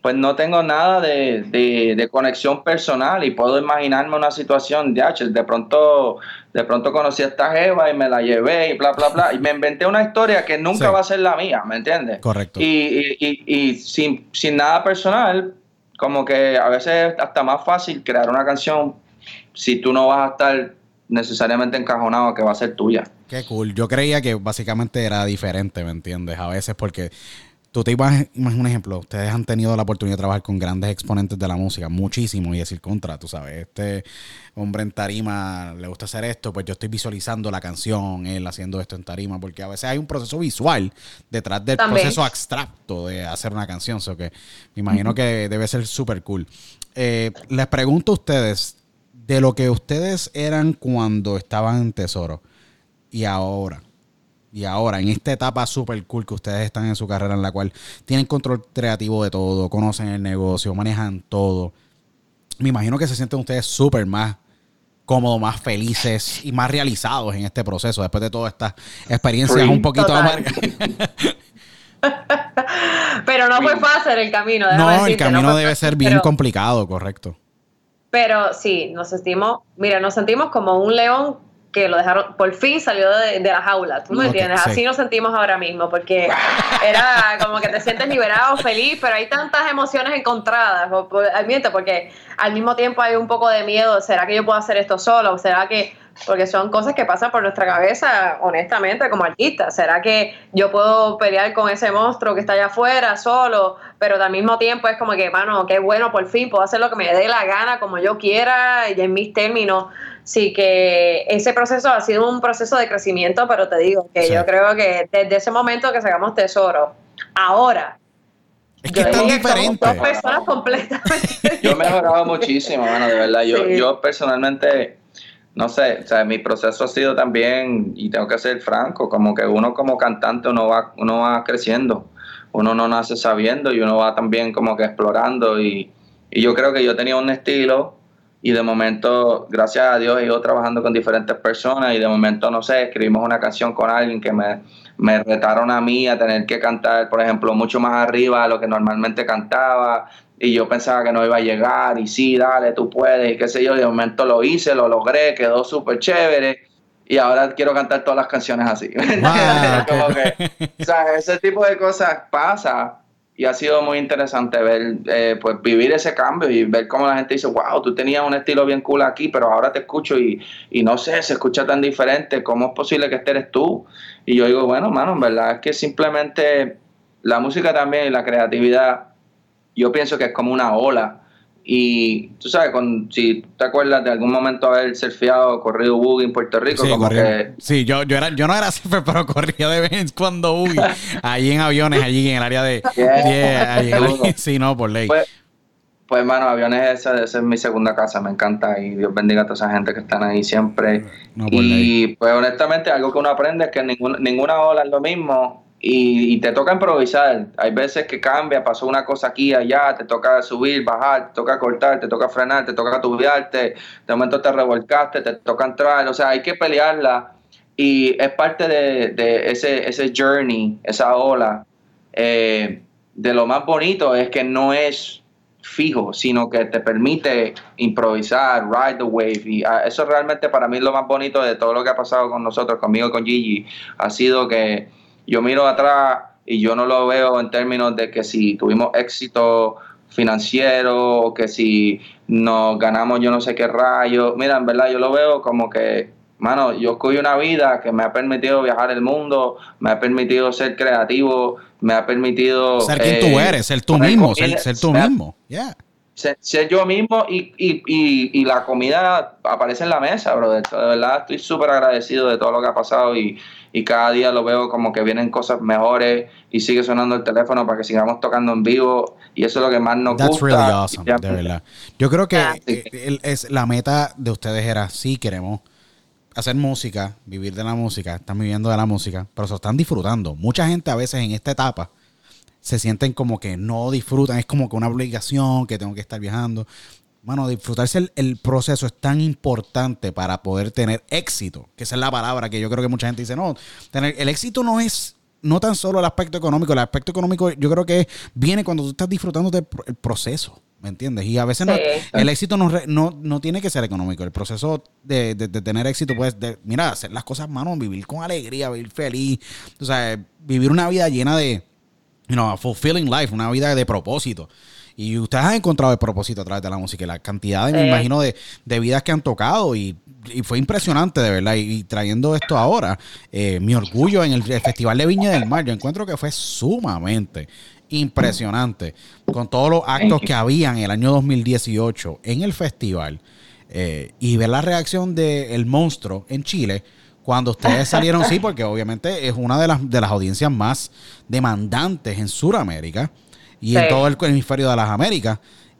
pues no tengo nada de, conexión personal y puedo imaginarme una situación de H. De pronto, de pronto conocí a esta Jeva y me la llevé y bla, bla, bla. Y me inventé una historia que nunca va a ser la mía, ¿me entiendes? Correcto. Y, y, y, sin, sin nada personal, como que a veces es hasta más fácil crear una canción si tú no vas a estar necesariamente encajonado que va a ser tuya. Qué cool. Yo creía que básicamente era diferente, ¿me entiendes? A veces porque tú te ibas, un ejemplo, ustedes han tenido la oportunidad de trabajar con grandes exponentes de la música, muchísimo, y decir contra, tú sabes, este hombre en tarima le gusta hacer esto, pues yo estoy visualizando la canción, él haciendo esto en tarima, porque a veces hay un proceso visual detrás del proceso abstracto de hacer una canción, o que me imagino que debe ser súper cool. Eh, les pregunto a ustedes, de lo que ustedes eran cuando estaban en Tesoro y ahora. Y ahora, en esta etapa super cool que ustedes están en su carrera, en la cual tienen control creativo de todo, conocen el negocio, manejan todo. Me imagino que se sienten ustedes súper más cómodos, más felices y más realizados en este proceso, después de todas estas experiencias un poquito amargas. Pero no fue fácil el camino. No, el camino debe ser bien complicado, correcto. Pero sí, nos sentimos, mira, nos sentimos como un león que lo dejaron, por fin salió de, la jaula, ¿tú me entiendes? Así nos sentimos ahora mismo, porque era como que te sientes liberado, feliz, pero hay tantas emociones encontradas, porque al mismo tiempo hay un poco de miedo, ¿será que yo puedo hacer esto solo? ¿Será que porque son cosas que pasan por nuestra cabeza, honestamente, como artista. ¿Será que yo puedo pelear con ese monstruo que está allá afuera solo? Pero al mismo tiempo es como que, mano, qué bueno, por fin puedo hacer lo que me dé la gana, como yo quiera y en mis términos. Sí que ese proceso ha sido un proceso de crecimiento, pero te digo que yo creo que desde ese momento que sacamos tesoro, ahora es que es tan diferente. Dos personas completamente. Yo he mejorado muchísimo, mano, de verdad. Yo, yo personalmente no sé, o sea, mi proceso ha sido también, y tengo que ser franco, como que uno como cantante uno va, uno va creciendo, uno no nace sabiendo y uno va también como que explorando y, yo creo que yo tenía un estilo y de momento, gracias a Dios, he ido trabajando con diferentes personas y de momento, no sé, escribimos una canción con alguien que me, me retaron a mí a tener que cantar, por ejemplo, mucho más arriba de lo que normalmente cantaba, y yo pensaba que no iba a llegar y sí, dale, tú puedes y qué sé yo, de momento lo hice, lo logré, quedó súper chévere. Y ahora quiero cantar todas las canciones así. o sea, ese tipo de cosas pasa y ha sido muy interesante ver, eh, pues vivir ese cambio y ver cómo la gente dice, wow, tú tenías un estilo bien cool aquí, pero ahora te escucho y, y no sé, se escucha tan diferente, ¿cómo es posible que este eres tú? Y yo digo, bueno, mano, en verdad es que simplemente la música también y la creatividad yo pienso que es como una ola. Y tú sabes, con, si te acuerdas de algún momento haber surfeado, corrido buggy en Puerto Rico, sí, como que... Sí, yo, yo, era, yo no era surfer, pero corría de vez cuando buggy. allí en aviones, allí en el área de... sí, no, por ley. Pues, pues hermano, aviones, esa, es mi segunda casa, me encanta y Dios bendiga a toda esa gente que están ahí siempre. y pues honestamente algo que uno aprende es que ninguna, ninguna ola es lo mismo y, te toca improvisar. Hay veces que cambia, pasó una cosa aquí, allá, te toca subir, bajar, te toca cortar, te toca frenar, te toca tubiarte, de momento te revolcaste, te toca entrar, o sea, hay que pelearla y es parte de, ese, ese journey, esa ola. Eh, de lo más bonito es que no es fijo, sino que te permite improvisar, ride the wave. Y ah, eso realmente para mí es lo más bonito de todo lo que ha pasado con nosotros, conmigo y con Gigi. Ha sido que yo miro atrás y yo no lo veo en términos de que si tuvimos éxito financiero o que si nos ganamos yo no sé qué rayo. Mira, en verdad yo lo veo como que, mano, yo escogí una vida que me ha permitido viajar el mundo, me ha permitido ser creativo, me ha permitido... Ser quien tú eh, eres, ser tú mismo, ser, ser tú ser- mismo. Yeah. ser, ser yo mismo y, y, y, y la comida aparece en la mesa, brother. De verdad estoy súper agradecido de todo lo que ha pasado y, y cada día lo veo como que vienen cosas mejores y sigue sonando el teléfono para que sigamos tocando en vivo y eso es lo que más nos That's gusta. really awesome, Ya- de verdad. Yo creo que Ah. es, la meta de ustedes era, sí, queremos hacer música, vivir de la música, están viviendo de la música, pero se lo están disfrutando. Mucha gente a veces en esta etapa se sienten como que no disfrutan, es como que una obligación, que tengo que estar viajando. Bueno, disfrutarse el, el proceso es tan importante para poder tener éxito, que esa es la palabra que yo creo que mucha gente dice, no, tener, el éxito no es no tan solo el aspecto económico, el aspecto económico yo creo que viene cuando tú estás disfrutando del pro- el proceso, ¿me entiendes? Y a veces no- el éxito no, no, no tiene que ser económico, el proceso de, de- de tener éxito, pues, de, mira, hacer las cosas, mano, vivir con alegría, vivir feliz, o sea, vivir una vida llena de, you know, a fulfilling life, una vida de propósito. Y ustedes han encontrado el propósito a través de la música y la cantidad, de, me imagino, de, de vidas que han tocado y, y fue impresionante, de verdad. Y, y trayendo esto ahora, eh, mi orgullo en el, el Festival de Viña del Mar, yo encuentro que fue sumamente impresionante con todos los actos que habían en el año 2018 en el festival eh, y ver la reacción del monstruo en Chile cuando ustedes salieron, sí, porque obviamente es una de las, de las audiencias más demandantes en Sudamérica y en todo el hemisferio de las Américas.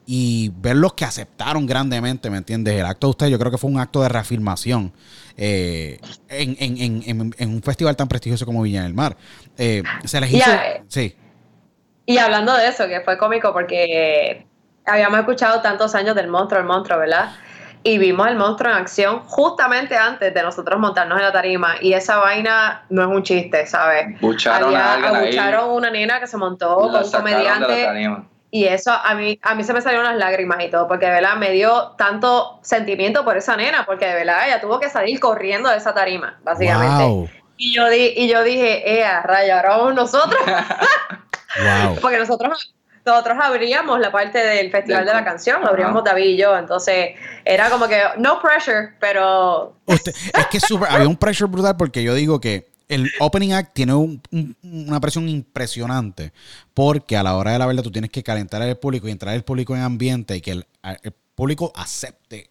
Y ver los que aceptaron grandemente, ¿me entiendes? El acto de ustedes, yo creo que fue un acto de reafirmación eh, en, en- en- en- un festival tan prestigioso como Viña del Mar. Eh, se les hizo. Sí. Y hablando de eso, que fue cómico porque habíamos escuchado tantos años del monstruo, el monstruo, ¿verdad? Y vimos el monstruo en acción justamente antes de nosotros montarnos en la tarima. Y esa vaina no es un chiste, ¿sabes? Bucharon a Había, alguien ahí, abucharon una nena que se montó la con un sacaron de la comediante. tarima. Y eso a mí, a mí se me salieron las lágrimas y todo, porque de verdad me dio tanto sentimiento por esa nena, porque de verdad ella tuvo que salir corriendo de esa tarima, básicamente. Wow. Y yo di, y yo dije, eh, a raya, ahora vamos nosotros. Wow. Porque nosotros, nosotros abríamos la parte del Festival de la Canción, abríamos. David y yo, entonces era como que no pressure, pero Usted- es que súper- había un pressure brutal porque yo digo que el opening act tiene un- un- una presión impresionante porque a la hora de la verdad tú tienes que calentar al público y entrar el público en ambiente y que el, el público acepte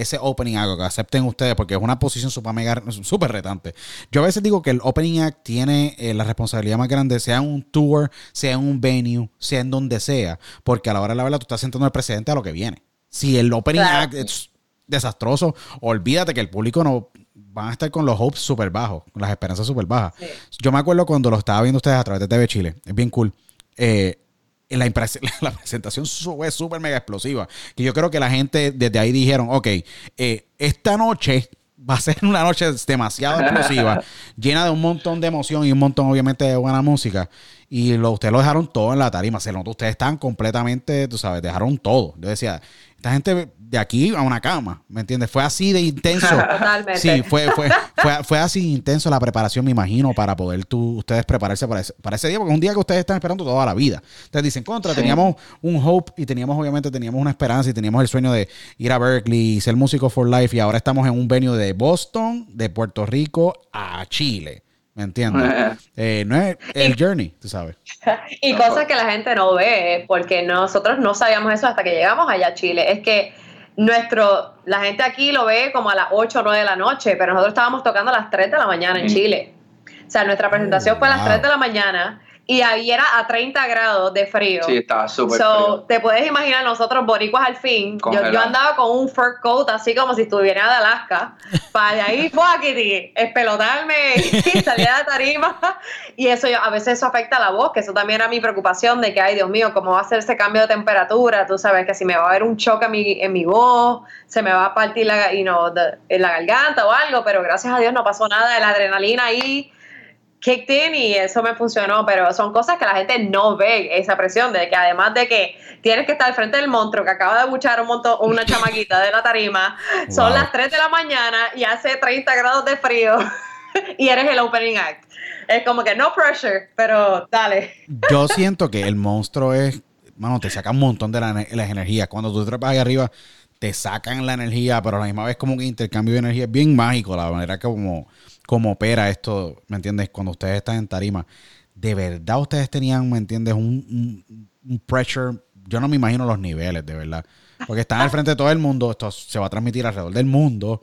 ese opening act, que acepten ustedes porque es una posición super mega súper retante. Yo a veces digo que el opening act tiene eh, la responsabilidad más grande, sea en un tour, sea en un venue, sea en donde sea, porque a la hora de la verdad tú estás sentando el precedente a lo que viene. Si el opening Claro. act es desastroso, olvídate que el público no van a estar con los hopes súper bajos, con las esperanzas súper bajas. Sí. Yo me acuerdo cuando lo estaba viendo ustedes a través de TV Chile, es bien cool. Eh, la, la presentación fue súper mega explosiva. Que yo creo que la gente desde ahí dijeron, ok, eh, esta noche va a ser una noche demasiado explosiva, llena de un montón de emoción y un montón obviamente de buena música. Y lo, ustedes lo dejaron todo en la tarima. Se notó, ustedes están completamente, tú sabes, dejaron todo. Yo decía, esta gente de aquí a una cama, ¿me entiendes? Fue así de intenso. Totalmente. Sí, fue, fue, fue, fue así de intenso la preparación, me imagino, para poder tú, ustedes prepararse para ese, para ese día, porque es un día que ustedes están esperando toda la vida. Ustedes dicen, contra, teníamos un hope y teníamos, obviamente, teníamos una esperanza y teníamos el sueño de ir a Berkeley y ser músico for life y ahora estamos en un venue de Boston, de Puerto Rico a Chile. ¿Me entiendes? Eh, no es el journey, tú sabes. y cosas que la gente no ve, porque nosotros no sabíamos eso hasta que llegamos allá a Chile. Es que nuestro, la gente aquí lo ve como a las 8 o 9 de la noche, pero nosotros estábamos tocando a las 3 de la mañana en Mm. Chile. O sea, nuestra presentación fue a las wow. 3 de la mañana y ahí era a 30 grados de frío. Sí, estaba súper So, frío. te puedes imaginar nosotros boricuas al fin. Yo, yo andaba con un fur coat así como si estuviera de Alaska. Para ahí, fuckity, espelotarme y salir a la tarima. Y eso yo- a veces eso afecta a la voz, que eso también era mi preocupación de que, ay Dios mío, cómo va a ser ese cambio de temperatura. Tú sabes que si me va a haber un choque en mi, en mi voz, se me va a partir la, you know, the- en la garganta o algo, pero gracias a Dios no pasó nada. La adrenalina ahí kicked in y eso me funcionó, pero son cosas que la gente no ve, esa presión de que además de que tienes que estar al frente del monstruo que acaba de buchar un montón, una chamaquita de la tarima, son las 3 de la mañana y hace 30 grados de frío y eres el opening act. Es como que no pressure, pero dale. Yo siento que el monstruo es, mano, te saca un montón de la, las energías. Cuando tú trepas ahí arriba, te sacan la energía, pero a la misma vez como que intercambio de energía es bien mágico, la manera que como, como opera esto, ¿me entiendes? Cuando ustedes están en tarima. De verdad ustedes tenían, ¿me entiendes? Un, un pressure, yo no me imagino los niveles, de verdad. Porque están al frente de todo el mundo, esto se va a transmitir alrededor del mundo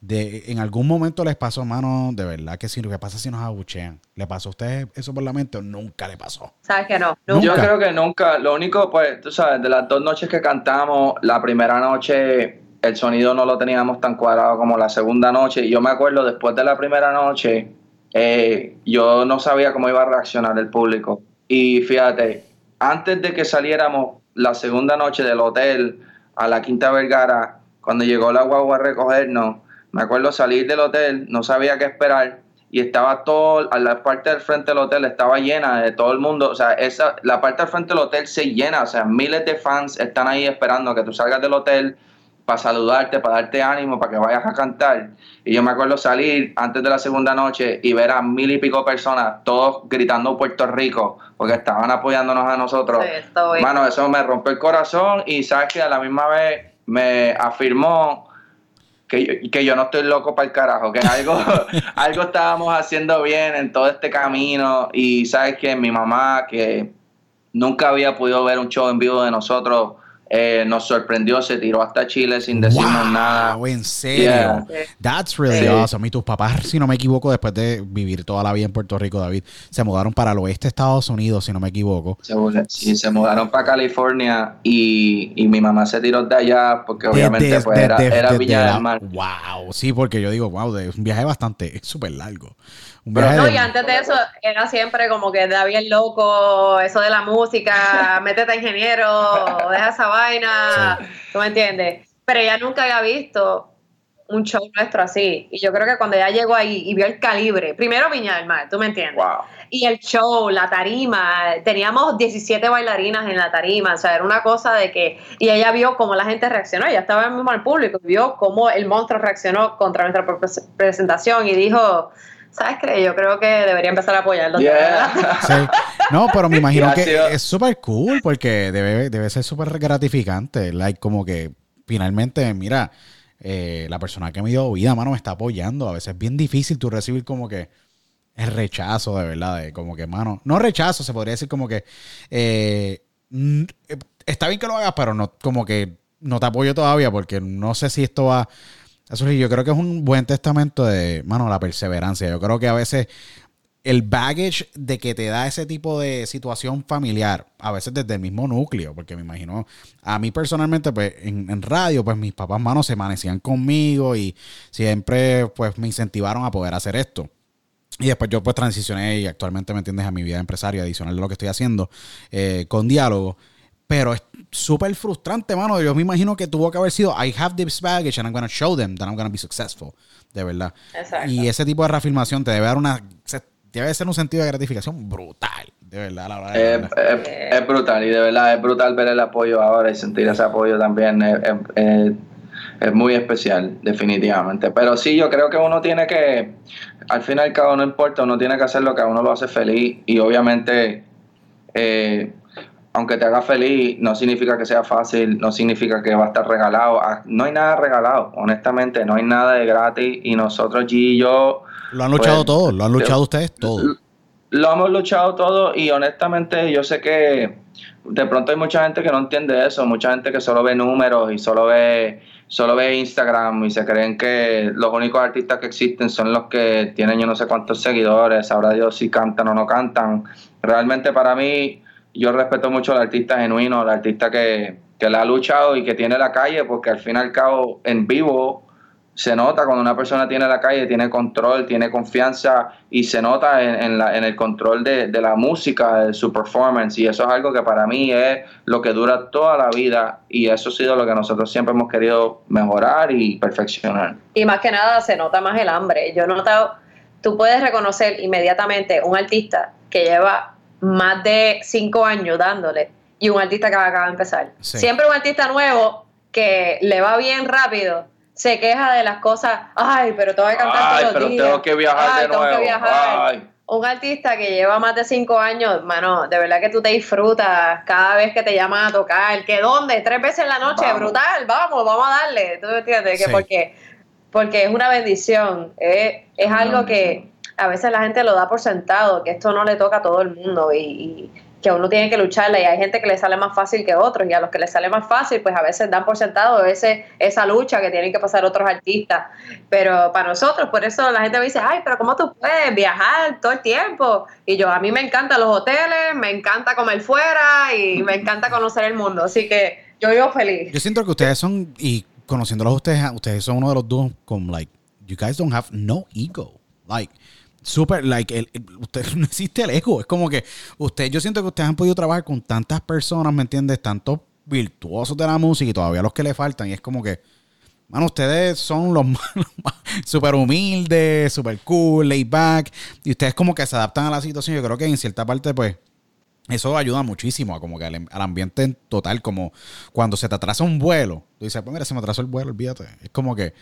de en algún momento les pasó, mano, de verdad que sí, lo que pasa si nos abuchean. ¿Le pasó a ustedes eso por la mente o nunca le pasó? ¿Sabes que no? Yo creo que nunca. Lo único, pues, tú sabes, de las dos noches que cantamos, la primera noche el sonido no lo teníamos tan cuadrado como la segunda noche. Y yo me acuerdo, después de la primera noche, eh, yo no sabía cómo iba a reaccionar el público. Y fíjate, antes de que saliéramos la segunda noche del hotel a la Quinta Vergara, cuando llegó la guagua a recogernos, me acuerdo salir del hotel, no sabía qué esperar y estaba todo, a la parte del frente del hotel estaba llena de todo el mundo, o sea, esa, la parte del frente del hotel se llena, o sea, miles de fans están ahí esperando que tú salgas del hotel para saludarte, para darte ánimo, para que vayas a cantar. Y yo me acuerdo salir antes de la segunda noche y ver a mil y pico personas, todos gritando Puerto Rico, porque estaban apoyándonos a nosotros. Sí, Mano, eso me rompió el corazón y sabes que a la misma vez me afirmó que yo, que yo no estoy loco para el carajo, que algo, algo estábamos haciendo bien en todo este camino y sabes que mi mamá que nunca había podido ver un show en vivo de nosotros eh, nos sorprendió, se tiró hasta Chile sin decirnos nada. En serio. That's really awesome. Y tus papás, si no me equivoco, después de vivir toda la vida en Puerto Rico, David, se mudaron para el oeste de Estados Unidos, si no me equivoco. sí, se mudaron para California y, y, mi mamá se tiró de allá porque obviamente pues, era, era Villa del Mar. Wow, sí, porque yo digo, wow, es un viaje bastante, súper largo. No, y antes de eso era siempre como que David el loco, eso de la música, métete ingeniero, deja esa vaina, ¿tú me entiendes? Pero ella nunca había visto un show nuestro así. Y yo creo que cuando ella llegó ahí y vio el calibre, primero Viña del Mar, ¿tú me entiendes? Y el show, la tarima, teníamos 17 bailarinas en la tarima, o sea, era una cosa de que, y ella vio cómo la gente reaccionó, ella estaba mismo al público, vio cómo el monstruo reaccionó contra nuestra presentación y dijo, ¿sabes qué? Yo creo que debería empezar a apoyarlo. No, pero me imagino que es súper cool porque debe, debe ser súper gratificante. Like, como que finalmente, mira, eh, la persona que me dio vida, mano, me está apoyando. A veces es bien difícil tú recibir como que el rechazo, de verdad, de como que, mano, no rechazo, se podría decir como que eh, está bien que lo hagas, pero no, como que no te apoyo todavía porque no sé si esto va eso yo creo que es un buen testamento de, mano, la perseverancia. Yo creo que a veces el baggage de que te da ese tipo de situación familiar, a veces desde el mismo núcleo, porque me imagino, a mí personalmente, pues en, radio, pues mis papás, manos se amanecían conmigo y siempre, pues me incentivaron a poder hacer esto. Y después yo pues transicioné y actualmente, ¿me entiendes?, a mi vida empresaria adicional de lo que estoy haciendo eh, con diálogo. Pero es súper frustrante, mano. Yo me imagino que tuvo que haber sido I have this baggage and I'm going to show them that I'm going to be successful. De verdad. Exacto. Y ese tipo de reafirmación te debe dar una. Debe ser un sentido de gratificación brutal. De verdad, la verdad. Es, brutal y de verdad es brutal ver el apoyo ahora y sentir ese apoyo también. Es, muy especial, definitivamente. Pero sí, yo creo que uno tiene que, al fin y al cabo, no importa, uno tiene que hacer lo que a uno lo hace feliz y obviamente eh, aunque te haga feliz, no significa que sea fácil, no significa que va a estar regalado. Ah, no hay nada regalado, honestamente, no hay nada de gratis y nosotros, G y yo... Lo han luchado pues, todo, lo han luchado ustedes todo. Lo hemos luchado todo y honestamente yo sé que de pronto hay mucha gente que no entiende eso, mucha gente que solo ve números y solo ve solo ve Instagram y se creen que los únicos artistas que existen son los que tienen yo no sé cuántos seguidores, sabrá Dios si cantan o no cantan. Realmente para mí yo respeto mucho al artista genuino, al artista que, que le ha luchado y que tiene la calle, porque al fin y al cabo en vivo se nota cuando una persona tiene la calle, tiene control, tiene confianza y se nota en, la, el control de, de, la música, de su performance. Y eso es algo que para mí es lo que dura toda la vida y eso ha sido lo que nosotros siempre hemos querido mejorar y perfeccionar. Y más que nada se nota más el hambre. Yo he notado tú puedes reconocer inmediatamente un artista que lleva más de cinco años dándole y un artista que acaba de empezar. Sí. Siempre un artista nuevo que le va bien rápido se queja de las cosas, ay, pero tengo que cantar Ay, todos pero los días. tengo que viajar Ay, de tengo que nuevo. viajar. Ay. Un artista que lleva más de cinco años, mano, de verdad que tú te disfrutas cada vez que te llaman a tocar. ¿Que dónde? Tres veces en la noche, Vamos. brutal, vamos, vamos a darle. ¿Tú me entiendes? Que Sí. porque, porque es una bendición. Es, es algo que a veces la gente lo da por sentado, que esto no le toca a todo el mundo y, que uno tiene que lucharla y hay gente que le sale más fácil que otros y a los que les sale más fácil pues a veces dan por sentado ese, esa lucha que tienen que pasar otros artistas. Pero para nosotros por eso la gente me dice ay pero cómo tú puedes viajar todo el tiempo y yo a mí me encantan los hoteles me encanta comer fuera y me encanta conocer el mundo así que yo vivo feliz. Yo siento que ustedes son, y conociéndolos ustedes, ustedes son uno de los dos con, like, you guys don't have no ego. Like, super, like, el, el- usted no existe el ego. Es como que usted, yo siento que ustedes han podido trabajar con tantas personas, ¿me entiendes? Tantos virtuosos de la música y todavía los que le faltan. Y es como que, mano, ustedes son los más, más super humildes, super cool, laid back. Y ustedes como que se adaptan a la situación. Yo creo que en cierta parte, pues, eso ayuda muchísimo a como que al, al ambiente en total, como cuando se te atrasa un vuelo, tú dices, pues mira, se me atrasó el vuelo, olvídate. Es como que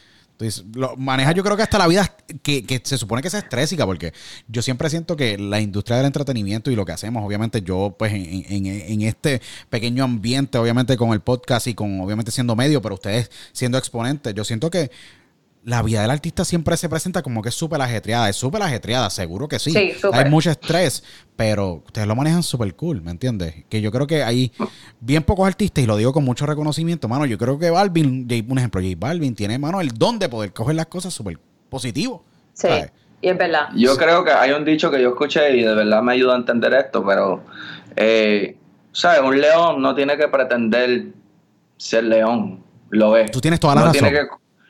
dices, lo maneja yo creo que hasta la vida que, que se supone que sea estrésica, porque yo siempre siento que la industria del entretenimiento y lo que hacemos, obviamente yo pues en, en- en este pequeño ambiente, obviamente con el podcast y con obviamente siendo medio, pero ustedes siendo exponentes, yo siento que la vida del artista siempre se presenta como que es súper ajetreada. Es súper ajetreada, seguro que sí. Hay mucho estrés, pero ustedes lo manejan súper cool, ¿me entiendes? Que yo creo que hay bien pocos artistas, y lo digo con mucho reconocimiento, mano. Yo creo que Balvin, J- un ejemplo, J Balvin tiene, mano, el don de poder coger las cosas súper positivo. sí ¿sabes? y es verdad Yo creo que hay un dicho que yo escuché y de verdad me ayuda a entender esto, pero, eh, ¿sabes? Un león no tiene que pretender ser león, lo es. Tú tienes toda la No razón. tiene que-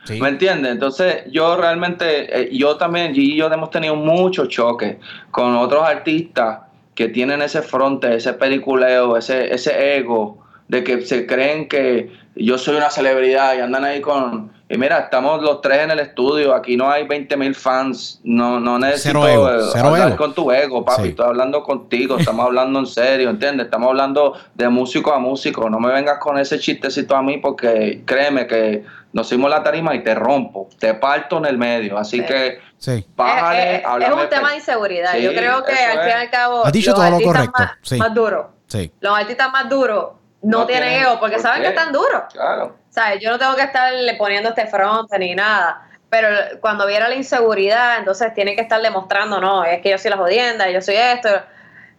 ¿Me entiendes? Entonces, yo realmente, eh, yo también, G y yo hemos tenido muchos choques con otros artistas que tienen ese fronte, ese peliculeo, ese, ese ego de que se creen que yo soy una celebridad y andan ahí con... Y mira, estamos los tres en el estudio, aquí no hay 20 mil fans, no, no necesito Cero ego, eh, cero hablar ego. con tu ego, papi, Sí. estoy hablando contigo, estamos hablando en serio, ¿entiendes? Estamos hablando de músico a músico, no me vengas con ese chistecito a mí porque créeme que nos hicimos la tarima y te rompo, te parto en el medio, así Sí. que Sí. bájale, es, es- es háblame un tema de inseguridad. Sí, Yo creo que al fin y al cabo, Has dicho todo lo correcto, más, sí. más duros, Sí. los artistas más duros no, No tienen tienen- ego porque ¿por saben qué? que están duros. Claro. ¿Sabes? Yo no tengo que estarle poniendo este fronte ni nada. Pero cuando viera la inseguridad, entonces tiene que estar demostrando, no, es que yo soy la jodienda, yo soy esto.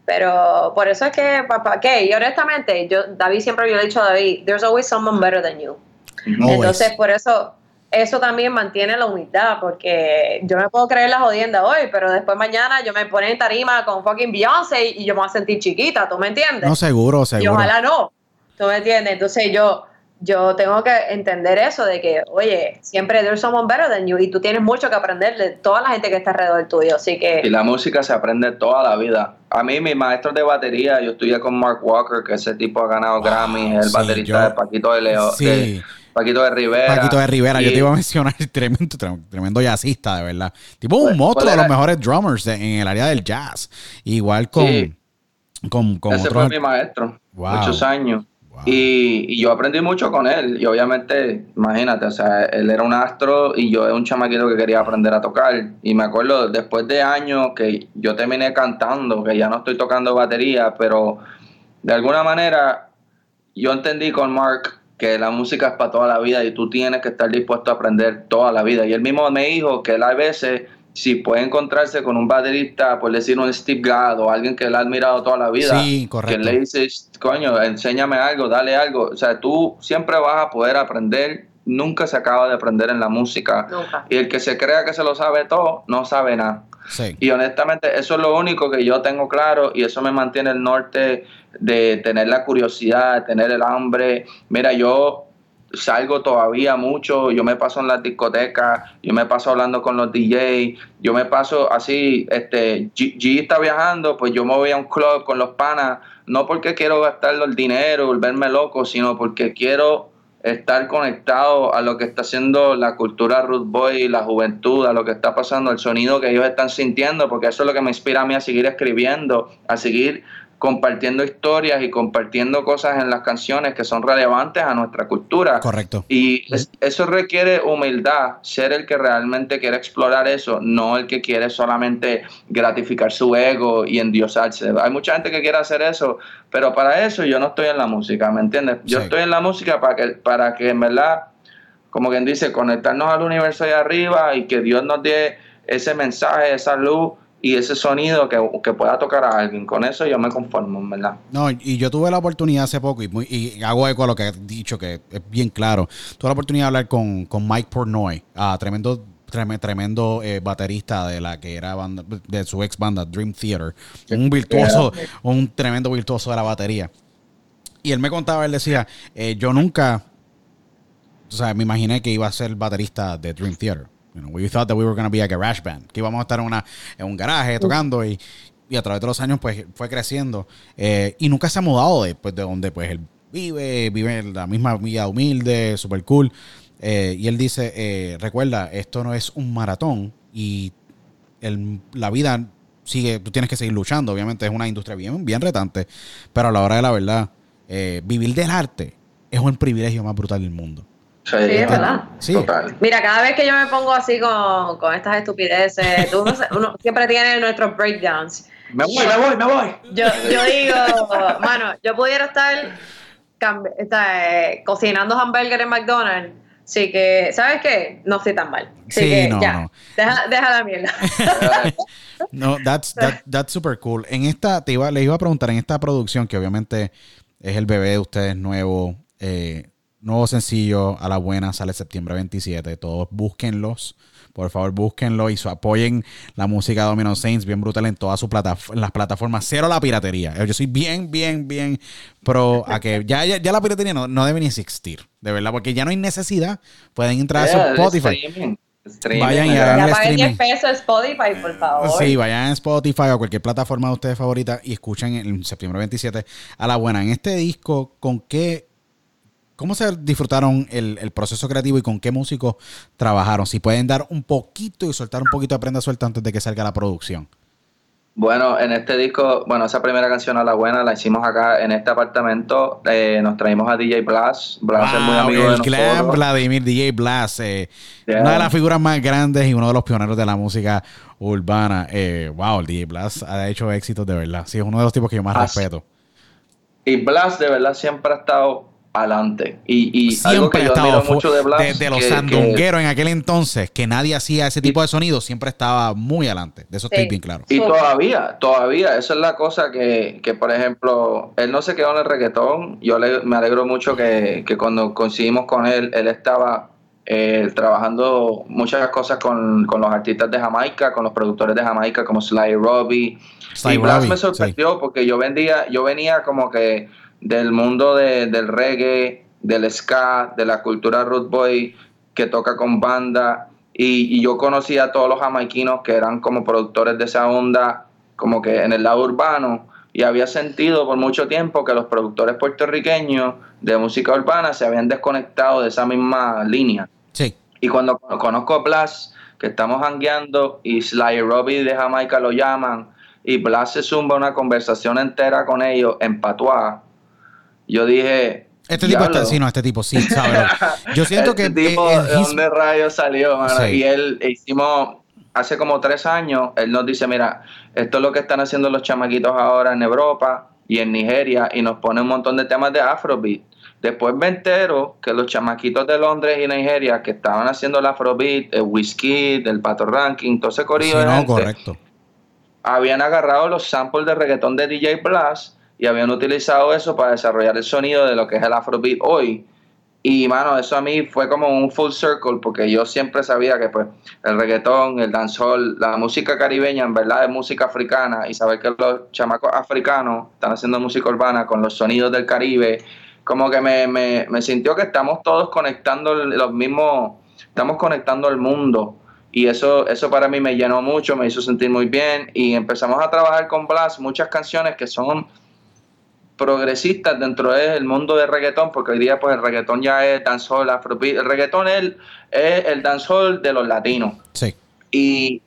Pero por eso es que, papá, ¿qué? Y honestamente, yo, David siempre yo le he dicho a David, there's always someone better than you. Always. Entonces, por eso, eso también mantiene la humildad, porque yo me puedo creer la jodienda hoy, pero después mañana yo me pone en tarima con fucking Beyoncé y yo me voy a sentir chiquita, ¿tú me entiendes? No, seguro, y seguro. ojalá no, ¿tú me entiendes? Entonces yo, yo tengo que entender eso de que, oye, siempre there's someone better than you y tú tienes mucho que aprender de toda la gente que está alrededor tuyo, así Y que la música se aprende toda la vida. A mí, mi maestro de batería, yo estudié con Mark Walker, que ese tipo ha ganado Grammy, es el sí, baterista yo- de Paquito de Leo, Sí. de Paquito de Rivera. Paquito de Rivera, yo Y- te iba a mencionar tremendo, tremendo jazzista, de verdad. Tipo un ¿Cuál- monstruo cuál de los mejores drummers de- en el área del jazz. Igual con, Sí. con, con Ese otros- fue mi maestro, Wow. muchos años. Y, y yo aprendí mucho con él. Y obviamente, imagínate, o sea, él era un astro y yo era un chamaquito que quería aprender a tocar. Y me acuerdo, después de años que yo terminé cantando, que ya no estoy tocando batería, pero de alguna manera yo entendí con Mark que la música es para toda la vida y tú tienes que estar dispuesto a aprender toda la vida. Y él mismo me dijo que él a veces, si puede encontrarse con un baterista, por decir un Steve Gadd o alguien que él ha admirado toda la vida, Sí, correcto. que le dices, coño, enséñame algo, dale algo. O sea, tú siempre vas a poder aprender, nunca se acaba de aprender en la música. nunca. Y el que se crea que se lo sabe todo, no sabe nada. Sí. Y honestamente, eso es lo único que yo tengo claro y eso me mantiene el norte de tener la curiosidad, tener el hambre. Mira, yo salgo todavía mucho, yo me paso en las discotecas, yo me paso hablando con los DJs, yo me paso así, este, G, G está viajando, pues yo me voy a un club con los panas, no porque quiero gastar el dinero, volverme loco, sino porque quiero estar conectado a lo que está haciendo la cultura root boy, la juventud, a lo que está pasando, el sonido que ellos están sintiendo, porque eso es lo que me inspira a mí a seguir escribiendo, a seguir compartiendo historias y compartiendo cosas en las canciones que son relevantes a nuestra cultura. Correcto. Y eso requiere humildad, ser el que realmente quiere explorar eso, no el que quiere solamente gratificar su ego y endiosarse. Hay mucha gente que quiere hacer eso, pero para eso yo no estoy en la música, ¿me entiendes? Yo estoy en la música para que, para que en verdad, como quien dice, conectarnos al universo de arriba y que Dios nos dé ese mensaje, esa luz y ese sonido que, que, pueda tocar a alguien. Con eso yo me conformo, ¿verdad? No, y yo tuve la oportunidad hace poco, y, y hago eco a lo que has dicho, que es bien claro. Tuve la oportunidad de hablar con, con Mike Pornoy, ah, tremendo tremendo eh, baterista de la que era banda, de su ex banda Dream Theater, un virtuoso, un tremendo virtuoso de la batería. Y él me contaba, él decía, eh, yo nunca, o sea, me imaginé que iba a ser baterista de Dream Theater. You know, we thought that we were going to be a garage band, que íbamos a estar en, una, en un garaje tocando y, y a través de los años pues fue creciendo eh, y nunca se ha mudado de, pues, de donde pues él vive, vive en la misma vida humilde, super cool. Eh, y él dice, eh, recuerda, esto no es un maratón y el, la vida sigue, tú tienes que seguir luchando, obviamente es una industria bien, bien retante, pero a la hora de la verdad, vivir del arte es un privilegio más brutal del mundo. Sí, es verdad. Mira, cada vez que yo me pongo así con, con estas estupideces, tú, uno siempre tiene nuestros breakdowns. Me voy, me voy, me voy. Yo, yo digo, mano, yo pudiera estar, eh, cocinando hamburger en McDonald's. Así que, ¿sabes qué? No estoy tan mal. Así sí, que, no, ya, no. Deja, deja, la mierda. no, that's, that, that's super cool. En esta, te iba, le iba a preguntar, en esta producción, que obviamente es el bebé de ustedes nuevo, eh, Nuevo sencillo a la buena sale septiembre 27. Todos búsquenlos. Por favor, búsquenlo y apoyen la música de Domino Saints, bien brutal en todas sus plataformas, las plataformas. Cero la piratería. Yo soy bien, bien, bien pro a que ya, ya, la piratería no, no, debe ni existir, de verdad, porque ya no hay necesidad. Pueden entrar a su Spotify. Vayan y hagan el 10 pesos Spotify, por favor. Sí, vayan a Spotify o cualquier plataforma de ustedes favorita y escuchen en septiembre 27 a la buena. En este disco, ¿con qué ¿Cómo se disfrutaron el, proceso creativo y con qué músicos trabajaron? Si pueden dar un poquito y soltar un poquito de prenda suelta antes de que salga la producción. Bueno, en este disco, bueno, esa primera canción a la buena la hicimos acá en este apartamento. Eh, nos traímos a DJ Blas. Blas es muy amigo de nosotros. Vladimir, DJ Blas, eh, una de las figuras más grandes y uno de los pioneros de la música urbana. Eh, wow, el DJ Blas ha hecho éxitos de verdad. Sí, es uno de los tipos que yo más respeto. Y Blas de verdad siempre ha estado adelante. Y, y algo que yo admiro mucho de Blas. De, los sandungueros en aquel entonces, que nadie hacía ese tipo de sonido, siempre estaba muy adelante. De eso estoy bien claro. Y todavía, todavía, esa es la cosa que, que, por ejemplo, él no se quedó en el reggaetón. Yo me alegro mucho que, que cuando coincidimos con él, él estaba eh, trabajando muchas cosas con, con, los artistas de Jamaica, con los productores de Jamaica como Sly Robbie. y Blas me sorprendió porque yo vendía, yo venía como que del mundo del reggae, del ska, de la cultura root boy que toca con banda. Y, yo conocí a todos los jamaiquinos que eran como productores de esa onda, como que en el lado urbano. Y había sentido por mucho tiempo que los productores puertorriqueños de música urbana se habían desconectado de esa misma línea. Sí. Y cuando conozco a Blas, que estamos hangueando, y Sly Robbie de Jamaica lo llaman, y Blas se zumba una conversación entera con ellos en patuá, yo dije. Este tipo está, sí, no, este tipo sí, ¿sabes? Yo siento este que. Tipo, ¿De dónde rayos salió, mano? Y él hicimos. Hace como tres años, él nos dice: Mira, esto es lo que están haciendo los chamaquitos ahora en Europa y en Nigeria, y nos pone un montón de temas de Afrobeat. Después me entero que los chamaquitos de Londres y Nigeria que estaban haciendo el Afrobeat, el Whisky, el Pato Ranking, todo ese corrido no, correcto. habían agarrado los samples de reggaetón de DJ Blast y habían utilizado eso para desarrollar el sonido de lo que es el Afrobeat hoy. Y mano, eso a mí fue como un full circle porque yo siempre sabía que pues el reggaetón, el dancehall, la música caribeña en verdad es música africana y saber que los chamacos africanos están haciendo música urbana con los sonidos del Caribe, como que me, me, me sintió que estamos todos conectando los mismos, estamos conectando el mundo y eso, eso para mí me llenó mucho, me hizo sentir muy bien y empezamos a trabajar con Blas muchas canciones que son progresistas dentro del mundo del reggaetón, porque hoy día pues el reggaetón ya es dancehall, afrobeat. El reggaetón es el, es el dancehall de los latinos. Sí. Y,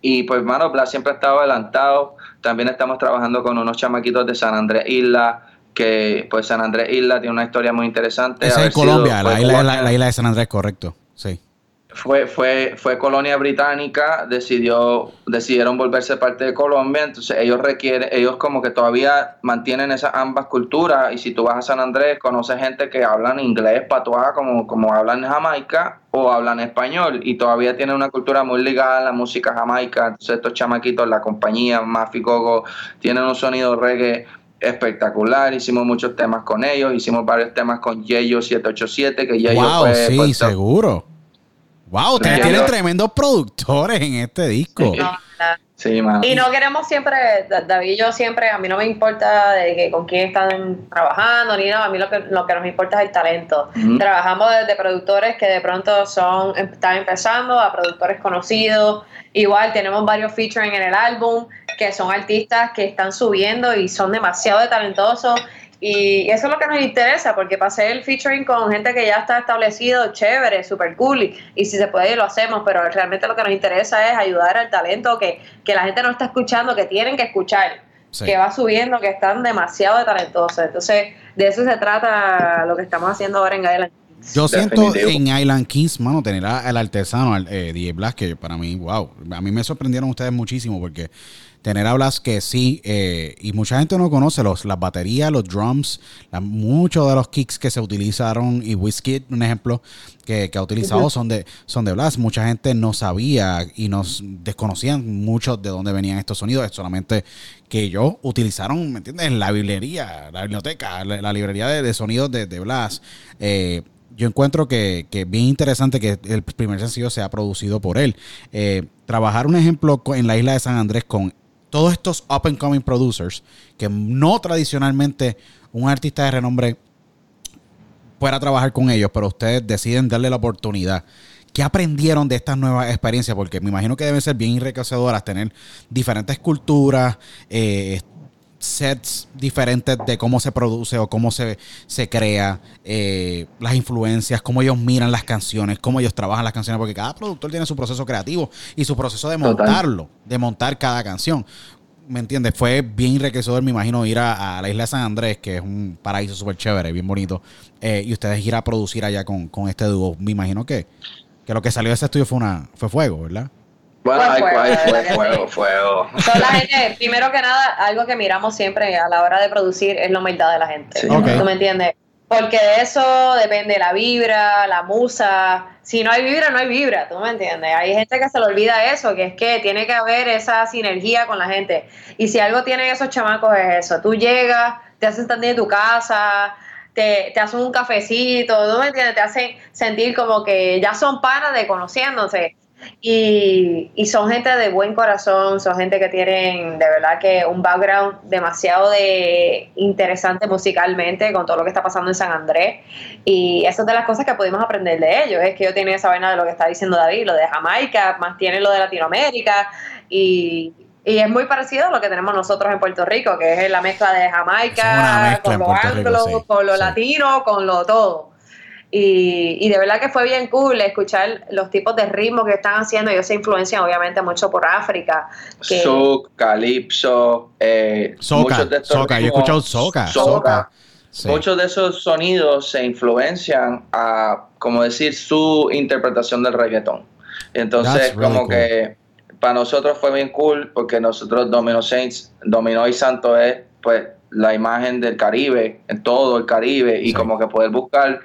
y pues, mano, Blas siempre ha estado adelantado. También estamos trabajando con unos chamaquitos de San Andrés Isla, que pues San Andrés Isla tiene una historia muy interesante. Esa es sido, Colombia, pues, la isla, la isla de San Andrés, correcto. Sí. Fue, fue, fue colonia británica, decidió, decidieron volverse parte de Colombia, entonces ellos requieren, ellos como que todavía mantienen esas ambas culturas, y si tú vas a San Andrés, conoces gente que hablan inglés patuá como, como hablan en Jamaica, o hablan español, y todavía tienen una cultura muy ligada a la música jamaica, entonces estos chamaquitos, la compañía, Mafi Gogo, tienen un sonido reggae espectacular, hicimos muchos temas con ellos, hicimos varios temas con Yeyo 787, que Yeyo wow, fue sí, seguro. Wow, ustedes Sí. tienen tremendos productores en este disco. Sí. Sí. Y no queremos siempre, Da- David y yo siempre, a mí no me importa de que con quién están trabajando ni nada, a mí lo que, lo que nos importa es el talento. Trabajamos desde productores que de pronto son, están empezando a productores conocidos. Igual tenemos varios featuring en el álbum que son artistas que están subiendo y son demasiado talentosos. Y eso es lo que nos interesa, porque para hacer el featuring con gente que ya está establecido, chévere, super cool, y, y si se puede lo hacemos, pero realmente lo que nos interesa es ayudar al talento que, que la gente no está escuchando, que tienen que escuchar, Sí. que va subiendo, que están demasiado talentosos. Entonces, de eso se trata lo que estamos haciendo ahora en Gailand. Yo siento Definitivo. en Island Kings, mano, tener al artesano, al eh, DJ Blas, que para mí, wow, a mí me sorprendieron ustedes muchísimo porque tener a Blas que sí, eh, y mucha gente no conoce los, las baterías, los drums, la- muchos de los kicks que se utilizaron, y Whiskey, un ejemplo, que, que ha utilizado son de son de Blas. Mucha gente no sabía y nos desconocían mucho de dónde venían estos sonidos, es solamente que ellos utilizaron, ¿me entiendes? La librería, la biblioteca, la, la librería de, de sonidos de, de Blas. Eh, yo encuentro que, que es bien interesante que el primer sencillo sea producido por él. Eh, trabajar un ejemplo en la isla de San Andrés con todos estos up and coming producers que no tradicionalmente un artista de renombre pueda trabajar con ellos, pero ustedes deciden darle la oportunidad. ¿Qué aprendieron de estas nuevas experiencias? Porque me imagino que deben ser bien enriquecedoras tener diferentes culturas, eh, sets diferentes de cómo se produce o cómo se, se crea, eh, las influencias, cómo ellos miran las canciones, cómo ellos trabajan las canciones, porque cada productor tiene su proceso creativo y su proceso de Total. montarlo, de montar cada canción. ¿Me entiendes? Fue bien enriquecedor, me imagino, ir a, a la isla de San Andrés, que es un paraíso súper chévere, bien bonito, eh, y ustedes ir a producir allá con, con este dúo. Me imagino que, que lo que salió de ese estudio fue, una, fue fuego, ¿verdad? Bueno, Fue hay, fuego, hay- fuego, fuego. Son la gente, primero que nada, algo que miramos siempre a la hora de producir es la humildad de la gente. Sí. ¿Tú me entiendes? Porque de eso depende la vibra, la musa. Si no hay vibra, no hay vibra, ¿tú me entiendes? Hay gente que se le olvida eso, que es que tiene que haber esa sinergia con la gente. Y si algo tienen esos chamacos es eso. Tú llegas, te hacen estar en tu casa, te, te hacen un cafecito, ¿tú me entiendes? Te hacen sentir como que ya son panas de conociéndose. Y, y son gente de buen corazón, son gente que tienen de verdad que un background demasiado de interesante musicalmente con todo lo que está pasando en San Andrés. Y eso es de las cosas que pudimos aprender de ellos, es que ellos tienen esa vaina de lo que está diciendo David, lo de Jamaica, más tienen lo de Latinoamérica y, y es muy parecido a lo que tenemos nosotros en Puerto Rico, que es la mezcla de Jamaica mezcla con lo anglo, sí, con lo sí. latino, con lo todo. Y, y de verdad que fue bien cool escuchar los tipos de ritmos que están haciendo. Ellos se influencian obviamente mucho por África. que- Souk, Calypso, eh, Soca, muchos de estos soca, yo he escuchado soca, soca. soca. Sí. Muchos de esos sonidos se influencian a, como decir, su interpretación del reggaetón. Entonces, That's really como cool. que para nosotros fue bien cool porque nosotros Domino Saints, Domino y Santo es pues la imagen del Caribe, en todo el Caribe, y Sí. como que poder buscar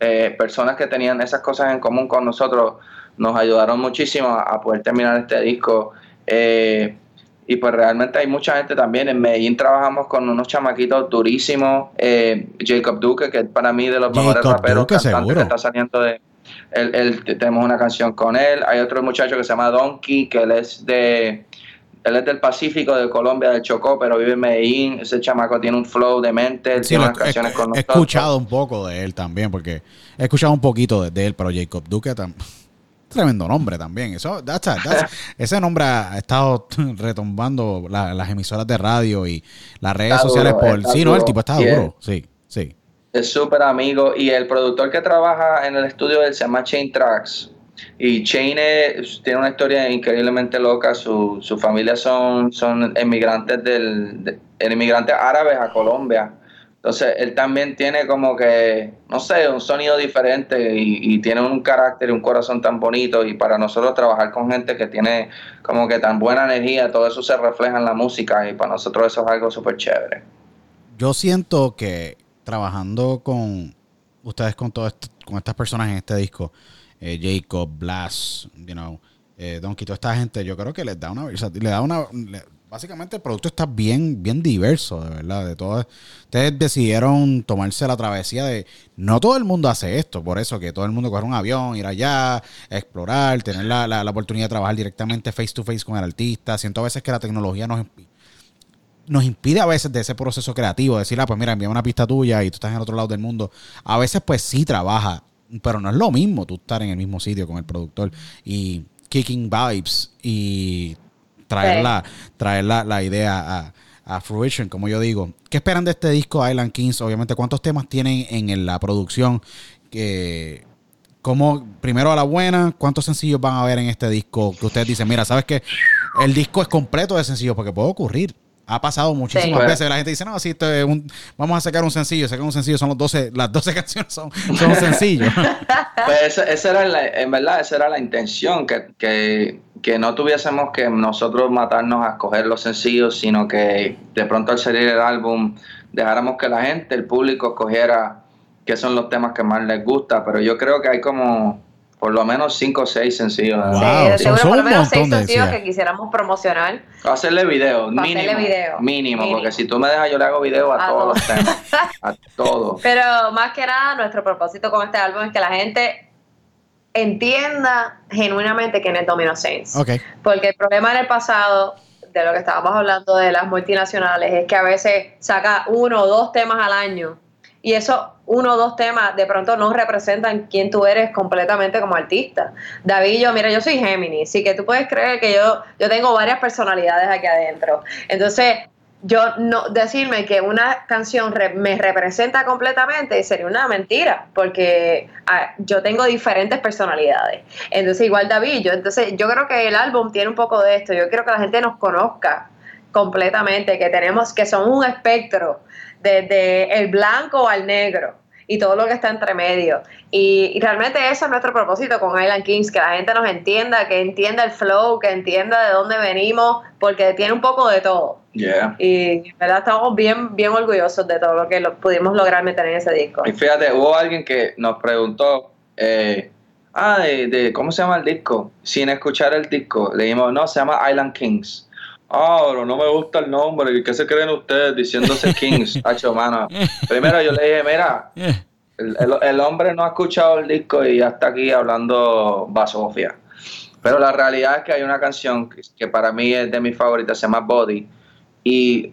eh, personas que tenían esas cosas en común con nosotros nos ayudaron muchísimo a, a poder terminar este disco. Eh, y pues realmente hay mucha gente también. En Medellín trabajamos con unos chamaquitos durísimos. Eh, Jacob Duque, que es para mí de los Jacob mejores raperos Duque, que está saliendo de. Él, él- tenemos una canción con él. Hay otro muchacho que se llama Donkey, que él es de. Él es del Pacífico, de Colombia, del Chocó, pero vive en Medellín. Ese chamaco tiene un flow de mente. Sí, tiene lo- canciones he, con he escuchado un poco de él también, porque he escuchado un poquito de, de él, pero Jacob Duque tam- tremendo nombre también. Eso, that's a- that's- ese nombre ha estado retumbando la- las emisoras de radio y las redes Está sociales duro, por. Sí, no, el tipo está duro. Sí, sí. Es súper amigo y el productor que trabaja en el estudio él se llama Chain Tracks. Y Chain es- tiene una historia increíblemente loca. Su, su familia son, son emigrantes del, de- árabes a Colombia. Entonces él también tiene como que, no sé, un sonido diferente y, tiene un carácter y un corazón tan bonito. Y para nosotros trabajar con gente que tiene como que tan buena energía, todo eso se refleja en la música y para nosotros eso es algo súper chévere. Yo siento que trabajando con ustedes, con todo con estas personas en este disco, eh, Jacob, Blas, you know, eh, Donkey, toda esta gente, yo creo que les da una, le da una, básicamente el producto está bien, bien diverso, de verdad, de todo. Ustedes decidieron tomarse la travesía de, no todo el mundo hace esto, por eso que todo el mundo coge un avión, ir allá, explorar, tener la, la- oportunidad de trabajar directamente face to face con el artista. Siento a veces que la tecnología nos nos impide a veces de ese proceso creativo, decir, ah, pues mira, envía una pista tuya y tú estás en otro lado del mundo. A veces pues sí trabaja, pero no es lo mismo tú estar en el mismo sitio con el productor y kicking vibes y traer, Sí. la, traer la, la idea a, a fruition, como yo digo. ¿Qué esperan de este disco Island Kings? Obviamente, ¿cuántos temas tienen en la producción? Que, ¿Cómo, primero a la buena, cuántos sencillos van a ver en este disco? Que ustedes dicen, mira, ¿sabes qué? El disco es completo de sencillos porque puede ocurrir. Ha pasado muchísimas Sí. veces. La gente dice, no, si esto es un, vamos a sacar un sencillo, sacar un sencillo, son los 12, las 12 canciones son, son sencillos. Pues esa, esa era la, en verdad, esa era la intención, que, que, que no tuviésemos que nosotros matarnos a escoger los sencillos, sino que de pronto al salir el álbum dejáramos que la gente, el público, escogiera qué son los temas que más les gusta. Pero yo creo que hay como por lo menos cinco o seis sencillos. Wow. Sí, seguro son por lo menos seis montón de sencillos decías. que quisiéramos promocionar. Hacerle video, Para mínimo. hacerle video. Mínimo, Mínimo. porque si tú me dejas, yo le hago video a, A todos los temas. A todos. Pero más que nada, nuestro propósito con este álbum es que la gente entienda genuinamente quién es Domino Saints. Porque el problema en el pasado, de lo que estábamos hablando de las multinacionales, es que a veces saca uno o dos temas al año y esos uno o dos temas de pronto no representan quién tú eres completamente como artista. David yo, mira, yo soy Géminis, así que tú puedes creer que yo, yo tengo varias personalidades aquí adentro. Entonces, yo no decirme que una canción me representa completamente sería una mentira, porque ah, yo tengo diferentes personalidades. Entonces, igual David, yo, entonces yo creo que el álbum tiene un poco de esto. Yo quiero que la gente nos conozca completamente, que tenemos, que son un espectro desde el blanco al negro y todo lo que está entre medio. Y, y realmente ese es nuestro propósito con Island Kings, que la gente nos entienda, que entienda el flow, que entienda de dónde venimos, porque tiene un poco de todo. Yeah. Y verdad estamos bien, bien orgullosos de todo lo que lo- pudimos lograr meter en ese disco. Y fíjate, hubo alguien que nos preguntó, eh, ah, de, de- ¿cómo se llama el disco? Sin escuchar el disco, le dijimos, no, se llama Island Kings. Ah, pero no me gusta el nombre, ¿qué se creen ustedes diciéndose Kings? Hacho, mano. Primero yo le dije, mira, el, el- el hombre no ha escuchado el disco y ya está aquí hablando basofia. Pero la realidad es que hay una canción que, que para mí es de mis favoritas, se llama Body. Y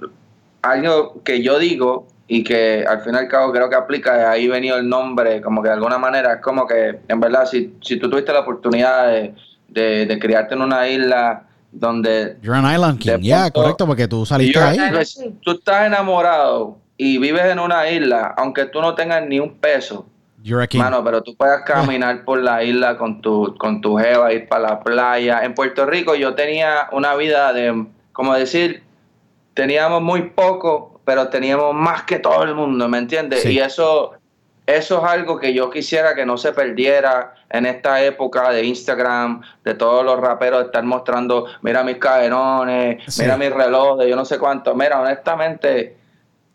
algo que yo digo y que al fin y al cabo creo que aplica, de ahí venido el nombre, como que de alguna manera es como que, en verdad, si, si tú tuviste la oportunidad de, de, de criarte en una isla donde You're an Island King. Ya, pronto- correcto, porque tú saliste ahí. tú estás enamorado y vives en una isla, aunque tú no tengas ni un peso, You're a king. Mano, pero tú puedes caminar por la isla con tu, con tu jeva, ir para la playa. En Puerto Rico yo tenía una vida de, como decir, teníamos muy poco, pero teníamos más que todo el mundo, ¿me entiendes? Sí. Y eso, eso es algo que yo quisiera que no se perdiera en esta época de Instagram, de todos los raperos estar mostrando, mira mis cadenones, Sí. mira mis relojes, yo no sé cuánto. Mira, honestamente,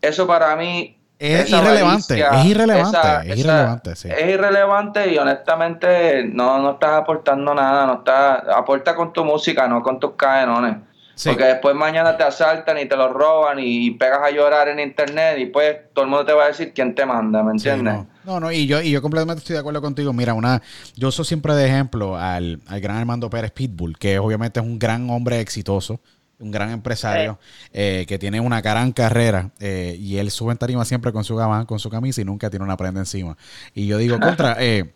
eso para mí Es irrelevante, es irrelevante, esa- es esa- irrelevante, sí. Es irrelevante y honestamente no, no estás aportando nada, no estás, aporta con tu música, no con tus cadenones. Sí. Porque después mañana te asaltan y te lo roban y pegas a llorar en internet y pues todo el mundo te va a decir quién te manda, ¿me Sí, entiendes? no. no, no, y yo, y yo completamente estoy de acuerdo contigo. Mira, una, yo uso siempre de ejemplo al, al gran Armando Pérez Pitbull, que obviamente es un gran hombre exitoso, un gran empresario, eh, que tiene una gran carrera, eh, y él sube en tarima siempre con su gabán, con su camisa y nunca tiene una prenda encima. Y yo digo, contra, eh,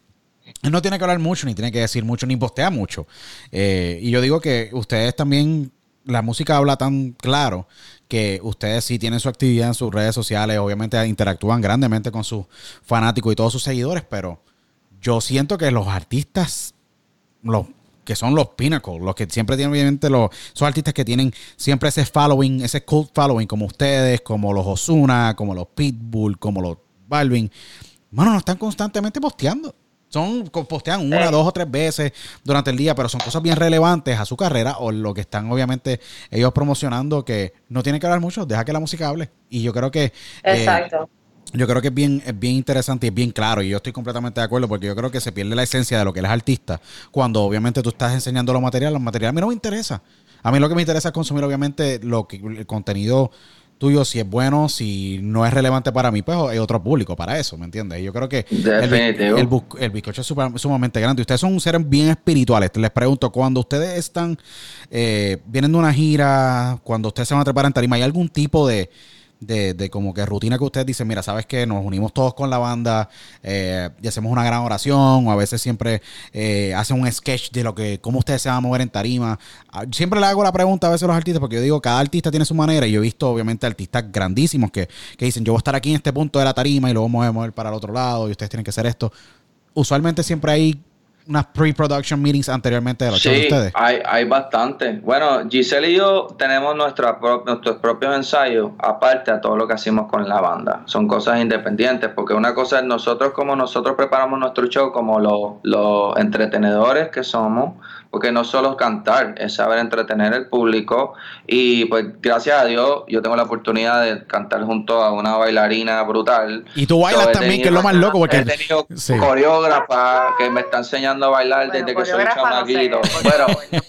Él no tiene que hablar mucho, ni tiene que decir mucho, ni postea mucho. Eh, y yo digo que ustedes también, la música habla tan claro que ustedes sí tienen su actividad en sus redes sociales, obviamente interactúan grandemente con sus fanáticos y todos sus seguidores, pero yo siento que los artistas, los que son los pinnacles, los que siempre tienen obviamente los, son artistas que tienen siempre ese following, ese cult following, como ustedes, como los Osuna, como los Pitbull, como los Balvin, mano, no están constantemente posteando. Son, postean una, dos o tres veces durante el día, pero son cosas bien relevantes a su carrera o lo que están obviamente ellos promocionando que no tienen que hablar mucho, deja que la música hable. Y yo creo que... Eh, Exacto. yo creo que es bien, es bien interesante y es bien claro. Y yo estoy completamente de acuerdo porque yo creo que se pierde la esencia de lo que él es artista cuando obviamente tú estás enseñando los materiales. Los materiales a mí no me interesa. A mí lo que me interesa es consumir obviamente lo que, el contenido tuyo, si es bueno, si no es relevante para mí, pues hay otro público para eso, ¿me entiendes? Yo creo que el, Definitivo. el, bus- el bizcocho es super- sumamente grande. Ustedes son seres bien espirituales. Les pregunto, cuando ustedes están, eh, vienen de una gira, cuando ustedes se van a trepar en tarima, ¿hay algún tipo de, de, de como que rutina que ustedes dicen, mira, sabes que nos unimos todos con la banda eh, y hacemos una gran oración, o a veces siempre eh, hacen un sketch de lo que, cómo ustedes se van a mover en tarima. Ah, Siempre le hago la pregunta a veces a los artistas, porque yo digo, cada artista tiene su manera, y yo he visto obviamente artistas grandísimos que, que dicen, yo voy a estar aquí en este punto de la tarima y luego voy a mover para el otro lado, y ustedes tienen que hacer esto. Usualmente siempre hay unas pre-production meetings anteriormente de los shows de Sí, ustedes. hay, hay bastante. Bueno, Giselle y yo tenemos nuestra pro- nuestros propios ensayos, aparte a todo lo que hacemos con la banda. Son cosas independientes, porque una cosa es nosotros como nosotros preparamos nuestro show, como los, los entretenedores que somos, porque no solo es cantar, es saber entretener al público. Y pues gracias a Dios yo tengo la oportunidad de cantar junto a una bailarina brutal. Y tú bailas también, que es lo más loco, porque... He tenido Sí. coreógrafa que me está enseñando a bailar Bueno, desde que soy coreógrafa no sé, chamaquito.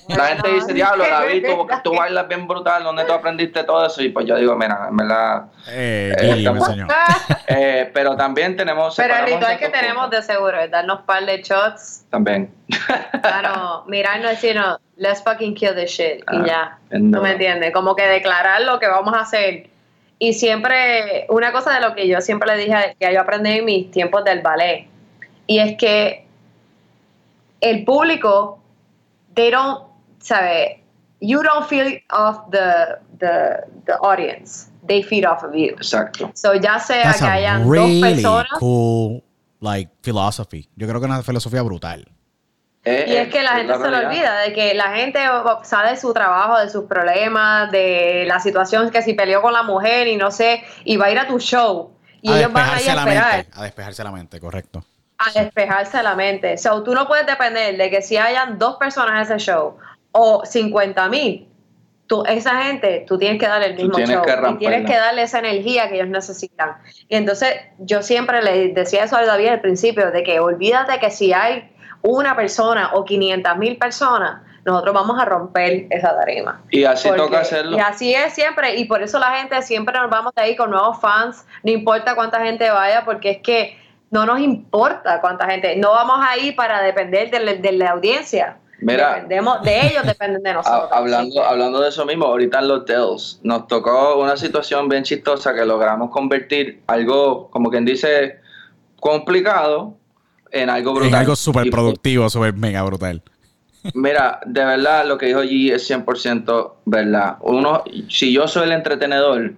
La gente no. dice, diablo, David, tú, tú bailas bien brutal, ¿dónde tú aprendiste todo eso? Y pues yo digo, mira, en verdad. Eh, Eh, estamos- enseñó. eh, pero también tenemos. Pero el ritual que tenemos de seguro es darnos un par de shots, También. claro, mirarnos y decirnos, let's fucking kill this shit, y Ah, ya. no. ¿No me entiendes? Como que declarar lo que vamos a hacer. Y siempre, una cosa de lo que yo siempre le dije, que yo aprendí en mis tiempos del ballet, y es que el público, they don't, ¿sabe? You don't feed off the, the, the audience, they feed off of you. Exacto. So ya sea That's que hayan really dos personas, cool, like, philosophy. Yo creo que es una filosofía brutal. Eh, Y es que la eh, gente se lo olvida de que la gente sabe de su trabajo, de sus problemas, de la situación que si peleó con la mujer y no sé, y va a ir a tu show y a ellos van a ir despejarse a la esperar mente. A despejarse la mente, correcto. a despejarse la mente. So, tú no puedes depender de que si hayan dos personas en ese show o 50 mil, tú, esa gente, tú tienes que darle el mismo tienes show que y tienes que darle esa energía que ellos necesitan. Y entonces yo siempre le decía eso a David al principio, de que olvídate que si hay una persona o 500 mil personas, nosotros vamos a romper esa tarima. Y así Porque- toca hacerlo. Y así es siempre, y por eso la gente siempre nos vamos de ahí con nuevos fans, no importa cuánta gente vaya, porque es que no nos importa cuánta gente, no vamos ahí para depender de, la- de la audiencia. Mira. Dependemos de ellos, dependen de nosotros. Ha- hablando, hablando de eso mismo, ahorita en los Dells nos tocó una situación bien chistosa que logramos convertir algo, como quien dice, complicado en algo brutal. Es algo súper productivo, súper mega brutal. Mira, de verdad lo que dijo G es 100% verdad. Uno, si yo soy el entretenedor,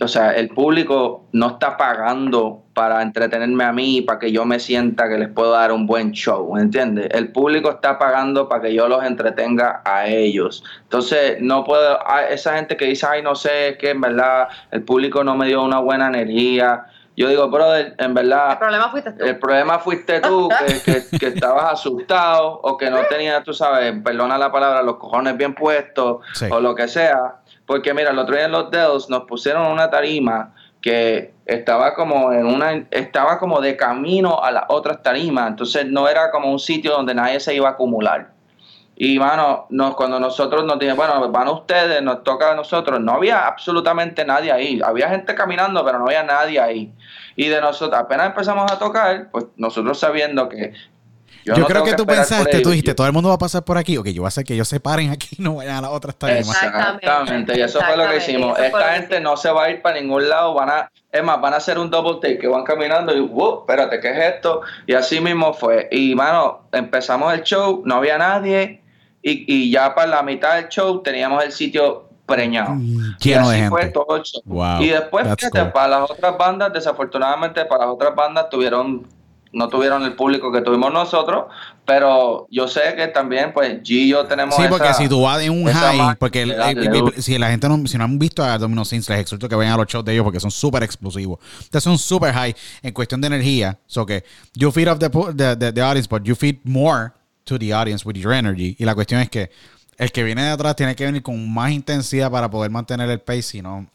o sea, el público no está pagando para entretenerme a mí, para que yo me sienta que les puedo dar un buen show, ¿me entiendes? El público está pagando para que yo los entretenga a ellos. Entonces, no puedo, a esa gente que dice, ay, no sé, es que en verdad el público no me dio una buena energía. Yo digo, brother, en verdad... El problema fuiste tú. El problema fuiste tú, que, que- que estabas asustado o que no tenías, tú sabes, perdona la palabra, los cojones bien puestos Sí. o lo que sea. Porque mira, el otro día en los Dells nos pusieron una tarima que estaba como en una estaba como de camino a las otras tarimas, entonces no era como un sitio donde nadie se iba a acumular. Y mano, nos, cuando nosotros nos dijeron, bueno, van ustedes, nos toca a nosotros, no había absolutamente nadie ahí. Había gente caminando, pero no había nadie ahí. Y de nosotros, apenas empezamos a tocar, pues nosotros sabiendo que Yo, no creo que tú pensaste, tú dijiste, todo el mundo va a pasar por aquí. Ok, yo voy a hacer que ellos se paren aquí y no vayan a la otra tarima. Exactamente. Exactamente, y eso fue lo que hicimos. Esta que gente no se va a ir para ningún lado, van a, es más, van a hacer un double take, que van caminando y, wow, espérate, ¿qué es esto? Y así mismo fue. Y, mano, empezamos el show, no había nadie, y, y ya para la mitad del show teníamos el sitio preñado. Mm, Y Lleno de así fue todo el show. Wow, y después, that's fíjate, cool. para las otras bandas, desafortunadamente, para las otras bandas tuvieron, no tuvieron el público que tuvimos nosotros, pero yo sé que también, pues, G y yo tenemos Sí, porque esa- si tú vas en un high, porque el- el- si la gente no, si no han visto a Domino Saints, les exhorto que vayan a los shows de ellos porque son súper explosivos. Ustedes son súper high en cuestión de energía. So que you feed off the, the- the audience, but you feed more to the audience with your energy. Y la cuestión es que el que viene de atrás tiene que venir con más intensidad para poder mantener el pace, si no,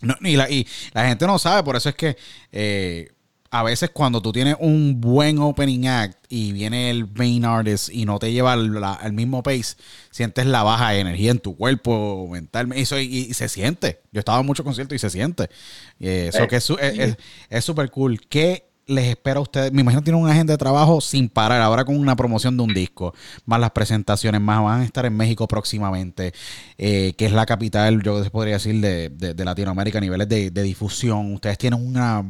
no, y, la, y la gente no sabe, por eso es que eh, a veces cuando tú tienes un buen opening act y viene el main artist y no te lleva al, la- al mismo pace, sientes la baja de energía en tu cuerpo mentalmente. Eso, y, y se siente. Yo he estado en muchos conciertos y se siente. Y eso Eh, que es su- es es- súper cool. ¿Qué les espera a ustedes? Me imagino que tienen una agenda de trabajo sin parar, ahora con una promoción de un disco, más las presentaciones, más van a estar en México próximamente, eh, que es la capital, yo podría decir, de, de- de Latinoamérica a niveles de, de difusión. Ustedes tienen una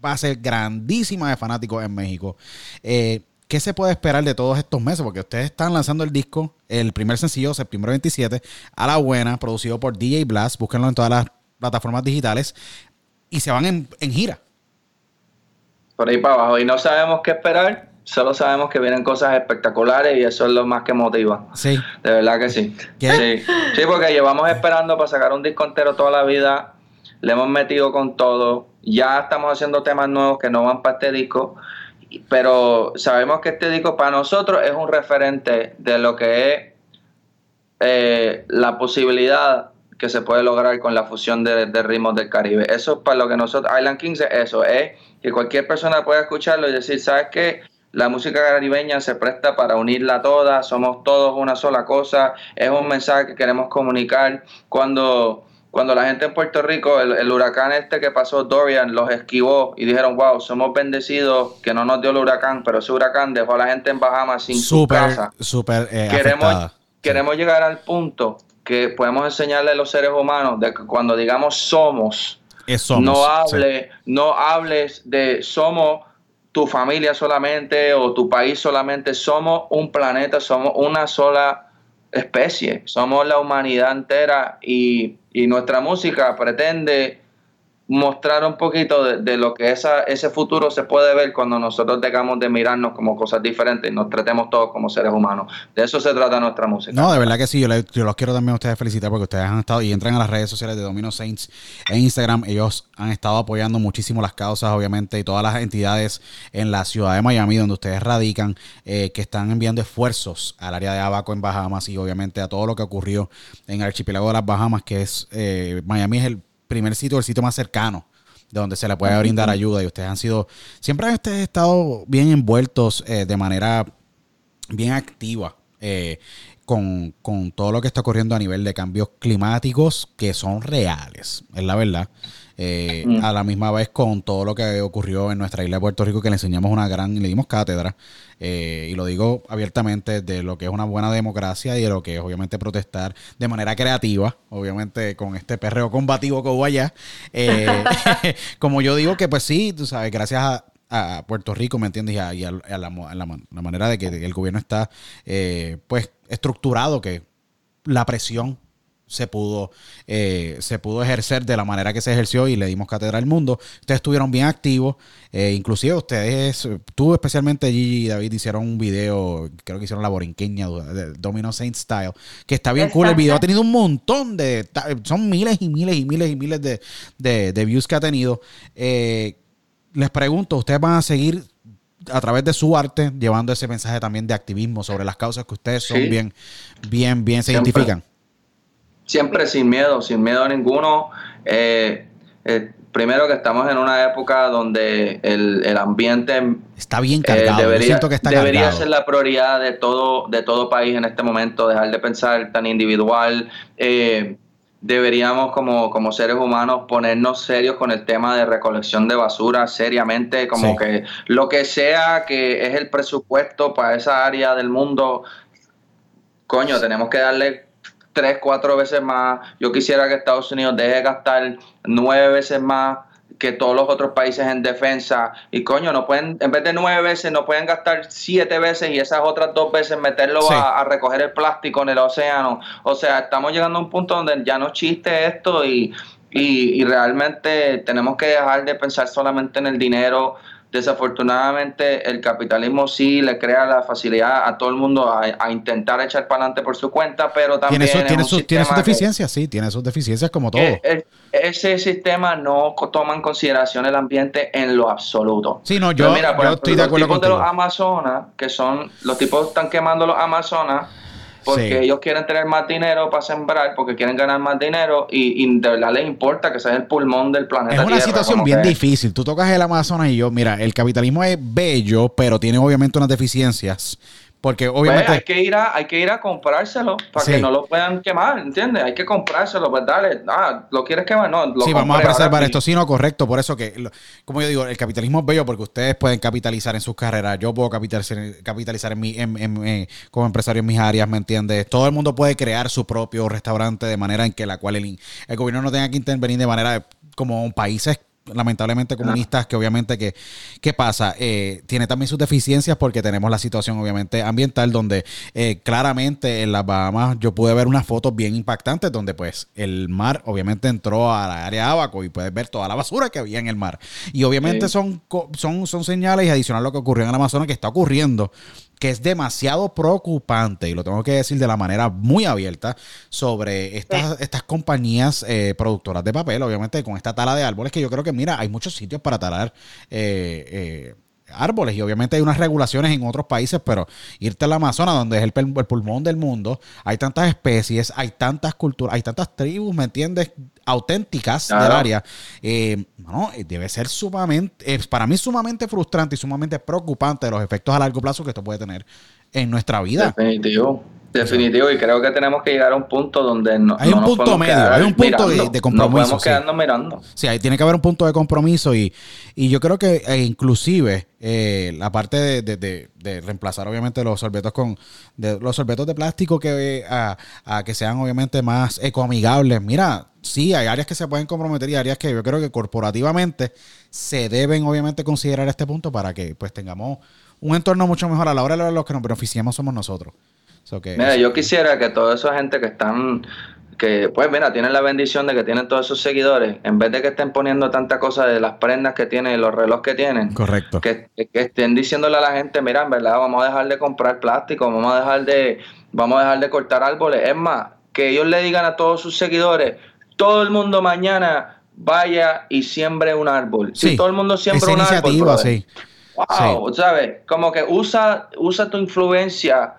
base grandísima de fanáticos en México. Eh, ¿Qué se puede esperar de todos estos meses? Porque ustedes están lanzando el disco, el primer sencillo, septiembre 27, a la buena, producido por DJ Blast. Búsquenlo en todas las plataformas digitales. Y se van en, en gira. Por ahí para abajo. Y no sabemos qué esperar, solo sabemos que vienen cosas espectaculares y eso es lo más que motiva. Sí. De verdad que sí. ¿Qué? Sí, sí, porque llevamos esperando para sacar un disco entero toda la vida. Le hemos metido con todo. Ya estamos haciendo temas nuevos que no van para este disco. Pero sabemos que este disco para nosotros es un referente de lo que es eh, la posibilidad que se puede lograr con la fusión de, de ritmos del Caribe. Eso es para lo que nosotros, Island Kings es eso, es que cualquier persona pueda escucharlo y decir, ¿sabes qué? La música caribeña se presta para unirla toda, somos todos una sola cosa, es un mensaje que queremos comunicar. Cuando, cuando la gente en Puerto Rico, el, el huracán este que pasó, Dorian, los esquivó y dijeron, wow, somos bendecidos que no nos dio el huracán, pero ese huracán dejó a la gente en Bahamas sin su casa súper eh, queremos, afectada. queremos llegar al punto que podemos enseñarle a los seres humanos de que cuando digamos somos, no sí. hable, no hables de somos tu familia solamente o tu país solamente, somos un planeta, somos una sola especie, somos la humanidad entera y, y nuestra música pretende mostrar un poquito de, de lo que esa, ese futuro se puede ver cuando nosotros dejamos de mirarnos como cosas diferentes y nos tratemos todos como seres humanos. De eso se trata nuestra música. No, de verdad que sí. Yo, le- yo los quiero también a ustedes felicitar porque ustedes han estado y entran a las redes sociales de Domino Saints en Instagram. Ellos han estado apoyando muchísimo las causas, obviamente, y todas las entidades en la ciudad de Miami, donde ustedes radican, eh, que están enviando esfuerzos al área de Abaco en Bahamas y obviamente a todo lo que ocurrió en el archipiélago de las Bahamas, que es eh, Miami es el primer sitio, el sitio más cercano de donde se le puede brindar ayuda y ustedes han sido, siempre han ustedes estado bien envueltos eh, de manera bien activa eh, con, con todo lo que está ocurriendo a nivel de cambios climáticos que son reales, es la verdad. Eh, Mm. A la misma vez con todo lo que ocurrió en nuestra isla de Puerto Rico, que le enseñamos una gran, le dimos cátedra, eh, y lo digo abiertamente, de lo que es una buena democracia y de lo que es obviamente protestar de manera creativa, obviamente con este perreo combativo que hubo allá. Eh, como yo digo que pues sí, tú sabes, gracias a, a Puerto Rico, ¿me entiendes? Y a, y a la, a la man- la manera de que el gobierno está eh, pues estructurado, que la presión se pudo eh, se pudo ejercer de la manera que se ejerció y le dimos cátedra al mundo. Ustedes estuvieron bien activos, eh, inclusive ustedes, tú especialmente Gigi y David hicieron un video, creo que hicieron la borinqueña de Domino Saint Style, que está bien cool. El video ha tenido un montón de, son miles y miles y miles y miles de, de- de views que ha tenido. Eh, les pregunto, ¿ustedes van a seguir a través de su arte llevando ese mensaje también de activismo sobre las causas que ustedes son Sí. bien, bien, bien se Siempre. identifican? Siempre sin miedo, sin miedo ninguno. Eh, eh, primero que estamos en una época donde el, el ambiente Está bien cargado. Debería, siento que está debería cargado. ser la prioridad de todo, de todo país en este momento, dejar de pensar tan individual. Eh, deberíamos como, como seres humanos ponernos serios con el tema de recolección de basura, seriamente, como que lo que sea que es el presupuesto para esa área del mundo, coño, tenemos que darle tres, cuatro veces más. Yo quisiera que Estados Unidos deje gastar nueve veces más que todos los otros países en defensa. Y coño, no pueden, en vez de nueve veces, no pueden gastar siete veces y esas otras dos veces meterlo a, recoger el plástico en el océano. O sea, estamos llegando a un punto donde ya no chiste esto y, y, y realmente tenemos que dejar de pensar solamente en el dinero Desafortunadamente, el capitalismo sí le crea la facilidad a todo el mundo a, intentar echar para adelante por su cuenta, pero también. Tiene, sus deficiencias, sí, tiene sus deficiencias como todo. ese sistema no toma en consideración el ambiente en lo absoluto. Sí, no, yo, mira, estoy de acuerdo los tipos de los Amazonas, que son. Los tipos están quemando los Amazonas porque ellos quieren tener más dinero para sembrar, porque quieren ganar más dinero y, de verdad les importa que sea el pulmón del planeta. Es una situación bien difícil. Tú tocas el Amazonas y yo, mira, el capitalismo es bello, pero tiene obviamente unas deficiencias. Porque pues, obviamente. hay, que ir a, hay que ir a comprárselo para que no lo puedan quemar, ¿entiendes? Hay que comprárselo, pues dale, ah, ¿lo quieres quemar? No, lo Sí, vamos a preservar esto, sí, no, correcto. Por eso que, como yo digo, el capitalismo es bello porque ustedes pueden capitalizar en sus carreras. Yo puedo capitalizar, capitalizar en mi, en, eh, como empresario en mis áreas, ¿me entiendes? Todo el mundo puede crear su propio restaurante de manera en que la cual el, el gobierno no tenga que intervenir de manera como países lamentablemente comunistas, que obviamente que, ¿qué pasa? Eh, tiene también sus deficiencias porque tenemos la situación obviamente ambiental donde eh, claramente en las Bahamas yo pude ver unas fotos bien impactantes donde pues el mar obviamente entró a la área de Abaco y puedes ver toda la basura que había en el mar. Y obviamente son, son, son señales y adicional a lo que ocurrió en el Amazonas que está ocurriendo que es demasiado preocupante, y lo tengo que decir de la manera muy abierta, sobre estas, estas compañías eh, productoras de papel, obviamente con esta tala de árboles, que yo creo que, mira, hay muchos sitios para talar. Eh, eh, árboles y obviamente hay unas regulaciones en otros países, pero irte al Amazonas, donde es el, pulmón del mundo, hay tantas especies, hay tantas culturas, hay tantas tribus, ¿me entiendes? Auténticas del área. Eh, eh, debe ser sumamente, para mí sumamente frustrante y sumamente preocupante los efectos a largo plazo que esto puede tener en nuestra vida. Definitivo. Definitivo, y creo que tenemos que llegar a un punto donde no. Hay un punto medio, hay un punto de, compromiso. No podemos quedarnos mirando. Sí, ahí tiene que haber un punto de compromiso, y, y yo creo que eh, inclusive eh, la parte de, de, reemplazar, obviamente, los sorbetos con los sorbetos de plástico que a, a, que sean obviamente más ecoamigables. Mira, sí, hay áreas que se pueden comprometer y áreas que yo creo que corporativamente se deben, obviamente, considerar este punto para que pues tengamos un entorno mucho mejor a la hora de los que nos beneficiamos somos nosotros mira, yo quisiera que toda esa gente que están, que pues mira, tienen la bendición de que tienen todos esos seguidores, en vez de que estén poniendo tanta cosa de las prendas que tienen y los relojes que tienen, correcto, que, estén diciéndole a la gente, mira, en verdad vamos a dejar de comprar plástico, vamos a dejar de, vamos a dejar de cortar árboles. Es más, que ellos le digan a todos sus seguidores, todo el mundo mañana vaya y siembre un árbol. si todo el mundo siembra un árbol, sí. wow, ¿sabes? Como que usa, usa tu influencia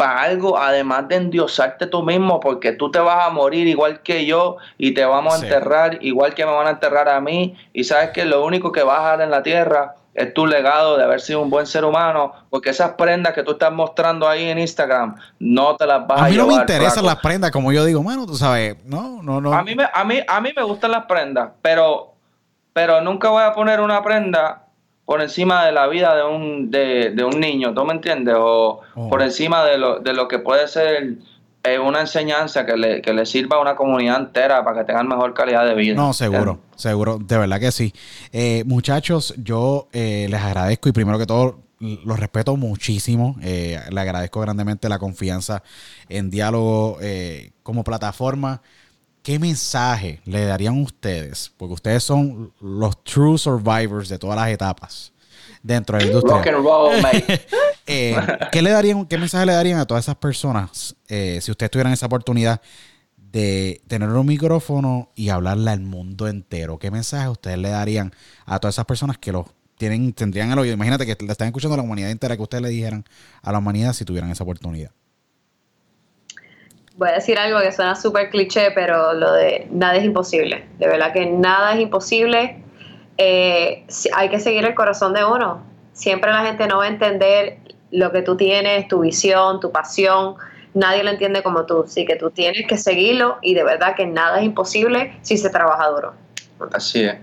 para algo, además de endiosarte tú mismo, porque tú te vas a morir igual que yo y te vamos a enterrar igual que me van a enterrar a mí. Y sabes que lo único que vas a dar en la tierra es tu legado de haber sido un buen ser humano, porque esas prendas que tú estás mostrando ahí en Instagram, no te las vas a, a mí no me interesan las prendas, como yo digo, bueno, tú sabes, no, no, no. A mí me, a mí, a mí me gustan las prendas, pero, pero nunca voy a poner una prenda por encima de la vida de un, de, de un niño, ¿tú me entiendes? O oh. por encima de lo, de lo que puede ser eh, una enseñanza que le, que le sirva a una comunidad entera para que tengan mejor calidad de vida. No, seguro, seguro, de verdad que sí. Eh, muchachos, yo eh, les agradezco y primero que todo los respeto muchísimo. le agradezco grandemente la confianza en diálogo como plataforma. ¿Qué mensaje le darían ustedes? Porque ustedes son los true survivors de todas las etapas dentro de la industria. Rock and roll, mate. Eh, ¿qué, le darían, ¿Qué mensaje le darían a todas esas personas eh, si ustedes tuvieran esa oportunidad de tener un micrófono y hablarle al mundo entero? ¿Qué mensaje ustedes le darían a todas esas personas que lo tienen, tendrían el oído? Imagínate que le están escuchando a la humanidad entera, que ustedes le dijeran a la humanidad si tuvieran esa oportunidad voy a decir algo que suena súper cliché, pero lo de nada es imposible. De verdad que nada es imposible. Eh, hay que seguir el corazón de uno. Siempre la gente no va a entender lo que tú tienes, tu visión, tu pasión, nadie lo entiende como tú. Así que tú tienes que seguirlo y de verdad que nada es imposible si se trabaja duro. Así es.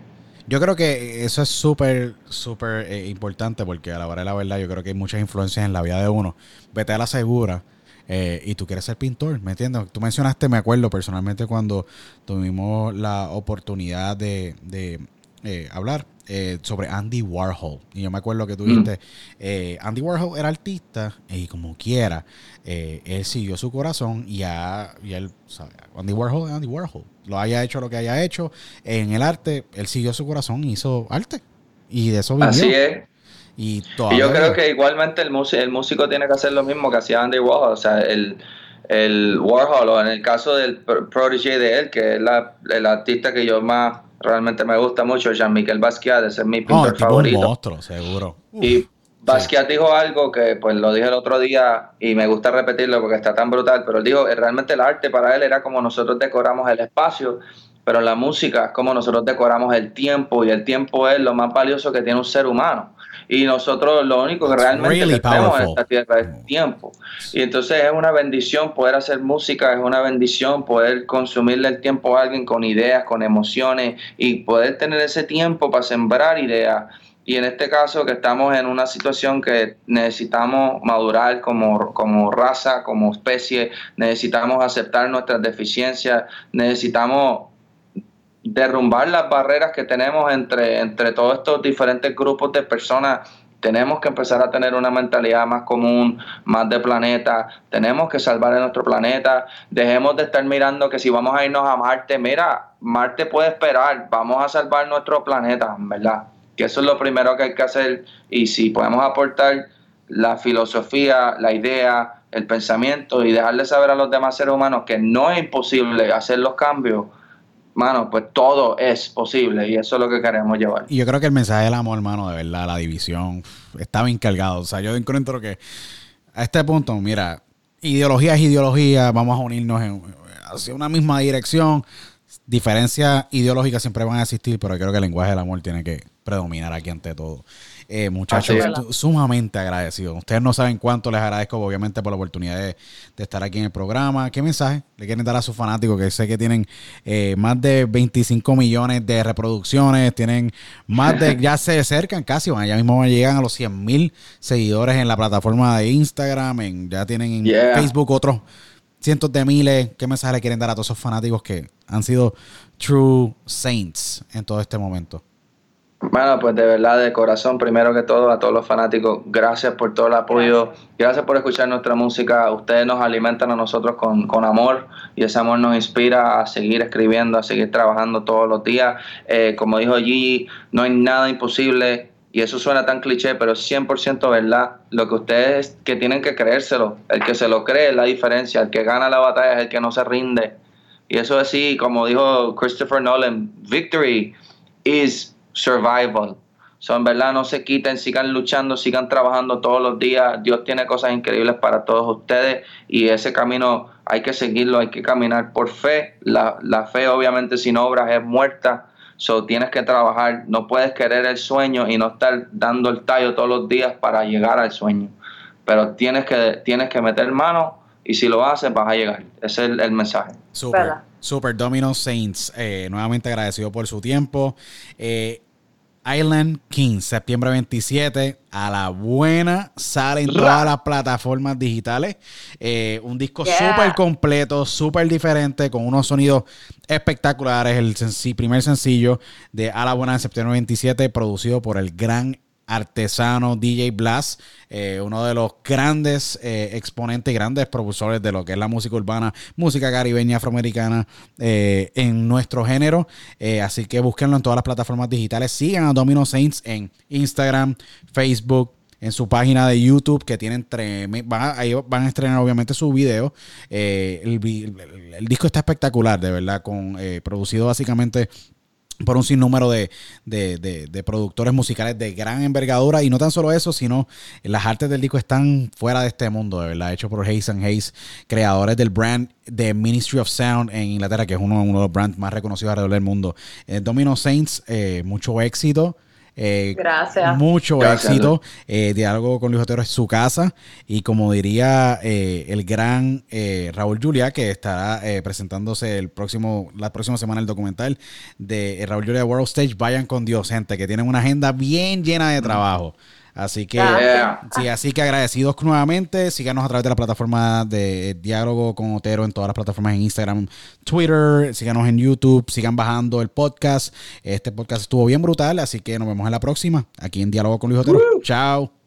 Yo creo que eso es súper, súper eh, importante porque a la hora de la verdad yo creo que hay muchas influencias en la vida de uno. Vete a la segura eh, y tú quieres ser pintor, ¿me entiendes? Tú mencionaste, me acuerdo personalmente cuando tuvimos la oportunidad de, de eh, hablar eh, sobre Andy Warhol. Y yo me acuerdo que tú dijiste, eh, Andy Warhol era artista y como quiera, él siguió su corazón y, a, y él, sabe, Andy Warhol es Andy Warhol. Lo haya hecho lo que haya hecho en el arte, él siguió su corazón y hizo arte. Y de eso vivió. Así es. Y, y yo creo que igualmente el, músico, el músico tiene que hacer lo mismo que hacía Andy Warhol. O sea, el, el Warhol, o en el caso del protege de él, que es la, el artista que yo más realmente me gusta mucho, Jean-Michel Basquiat, ese es mi pintor no, favorito. Un monstruo, seguro. Y Basquiat dijo algo que pues lo dije el otro día y me gusta repetirlo porque está tan brutal, pero él dijo, realmente el arte para él era como nosotros decoramos el espacio, pero la música es como nosotros decoramos el tiempo y el tiempo es lo más valioso que tiene un ser humano. Y nosotros lo único que realmente really tenemos en esta tierra es tiempo. Y entonces es una bendición poder hacer música, es una bendición poder consumirle el tiempo a alguien con ideas, con emociones y poder tener ese tiempo para sembrar ideas. Y en este caso que estamos en una situación que necesitamos madurar como, como raza, como especie, necesitamos aceptar nuestras deficiencias, necesitamos derrumbar las barreras que tenemos entre, entre todos estos diferentes grupos de personas. Tenemos que empezar a tener una mentalidad más común, más de planeta. Tenemos que salvar nuestro planeta. Dejemos de estar mirando que si vamos a irnos a Marte, mira, Marte puede esperar. Vamos a salvar nuestro planeta, ¿verdad? Que eso es lo primero que hay que hacer. Y si podemos aportar la filosofía, la idea, el pensamiento y dejarle saber a los demás seres humanos que no es imposible hacer los cambios, mano, pues todo es posible y eso es lo que queremos llevar. Y yo creo que el mensaje del amor, hermano, de verdad, la división, está bien cargado. O sea, yo encuentro que a este punto, mira, ideología es ideología, vamos a unirnos en, hacia una misma dirección. Diferencias ideológicas siempre van a existir, pero creo que el lenguaje del amor tiene que predominar aquí ante todo. Eh, muchachos, sumamente agradecido. Ustedes no saben cuánto les agradezco, obviamente, por la oportunidad de, de estar aquí en el programa. ¿Qué mensaje le quieren dar a sus fanáticos? Que sé que tienen eh, más de 25 millones de reproducciones, tienen más de, ya se acercan casi, van, ya mismo llegan a los 100 mil seguidores en la plataforma de Instagram, en, ya tienen en Yeah. Facebook otros cientos de miles. ¿Qué mensaje le quieren dar a todos esos fanáticos que han sido true saints en todo este momento? Bueno, pues de verdad, de corazón, primero que todo, a todos los fanáticos, gracias por todo el apoyo, gracias, por escuchar nuestra música, ustedes nos alimentan a nosotros con, con amor y ese amor nos inspira a seguir escribiendo, a seguir trabajando todos los días. Eh, como dijo Gigi, no hay nada imposible y eso suena tan cliché, pero es 100% verdad. Lo que ustedes que tienen que creérselo, el que se lo cree es la diferencia, el que gana la batalla es el que no se rinde. Y eso es así, como dijo Christopher Nolan, victory is survival. So, en verdad, no se quiten, sigan luchando, sigan trabajando todos los días. Dios tiene cosas increíbles para todos ustedes y ese camino hay que seguirlo, hay que caminar por fe. La, la fe, obviamente, sin obras es muerta. So, tienes que trabajar. No puedes querer el sueño y no estar dando el tallo todos los días para llegar al sueño. Pero tienes que, tienes que meter mano y si lo haces, vas a llegar. Ese es el, el mensaje. Super, super Domino Saints. eh, nuevamente agradecido por su tiempo. Eh, Island King, septiembre 27. A la buena sale en todas las plataformas digitales. Eh, un disco Yeah. súper completo, súper diferente, con unos sonidos espectaculares. El primer sencillo de A la buena de septiembre 27, producido por el gran artesano DJ Blast, eh, uno de los grandes eh, exponentes grandes propulsores de lo que es la música urbana, música caribeña afroamericana eh, en nuestro género. Eh, así que búsquenlo en todas las plataformas digitales. Sigan a Domino Saints en Instagram, Facebook, en su página de YouTube que tienen van ahí van a estrenar obviamente su video. El, disco está espectacular, de verdad, con producido básicamente por un sinnúmero de, de, de- de productores musicales de gran envergadura. Y no tan solo eso, sino las artes del disco están fuera de este mundo, de verdad, hecho por Hayes and Hayes, creadores del brand de Ministry of Sound en Inglaterra, que es uno, uno de los brands más reconocidos alrededor del mundo. Eh, Domino Saints, eh, mucho éxito. Eh, Gracias. Mucho Gracias, éxito. Eh, Diálogo con Luis Otero es su casa. Y como diría eh, el gran eh, Raúl Julia, que estará eh, presentándose el próximo, la próxima semana el documental de eh, Raúl Julia World Stage, vayan con Dios, gente, que tienen una agenda bien llena de trabajo. Así que, Yeah. sí, así que agradecidos nuevamente. Síganos a través de la plataforma de Diálogo con Otero en todas las plataformas en Instagram, Twitter. Síganos en YouTube. Sigan bajando el podcast. Este podcast estuvo bien brutal, así que nos vemos en la próxima. Aquí en Diálogo con Luis Otero. Chao.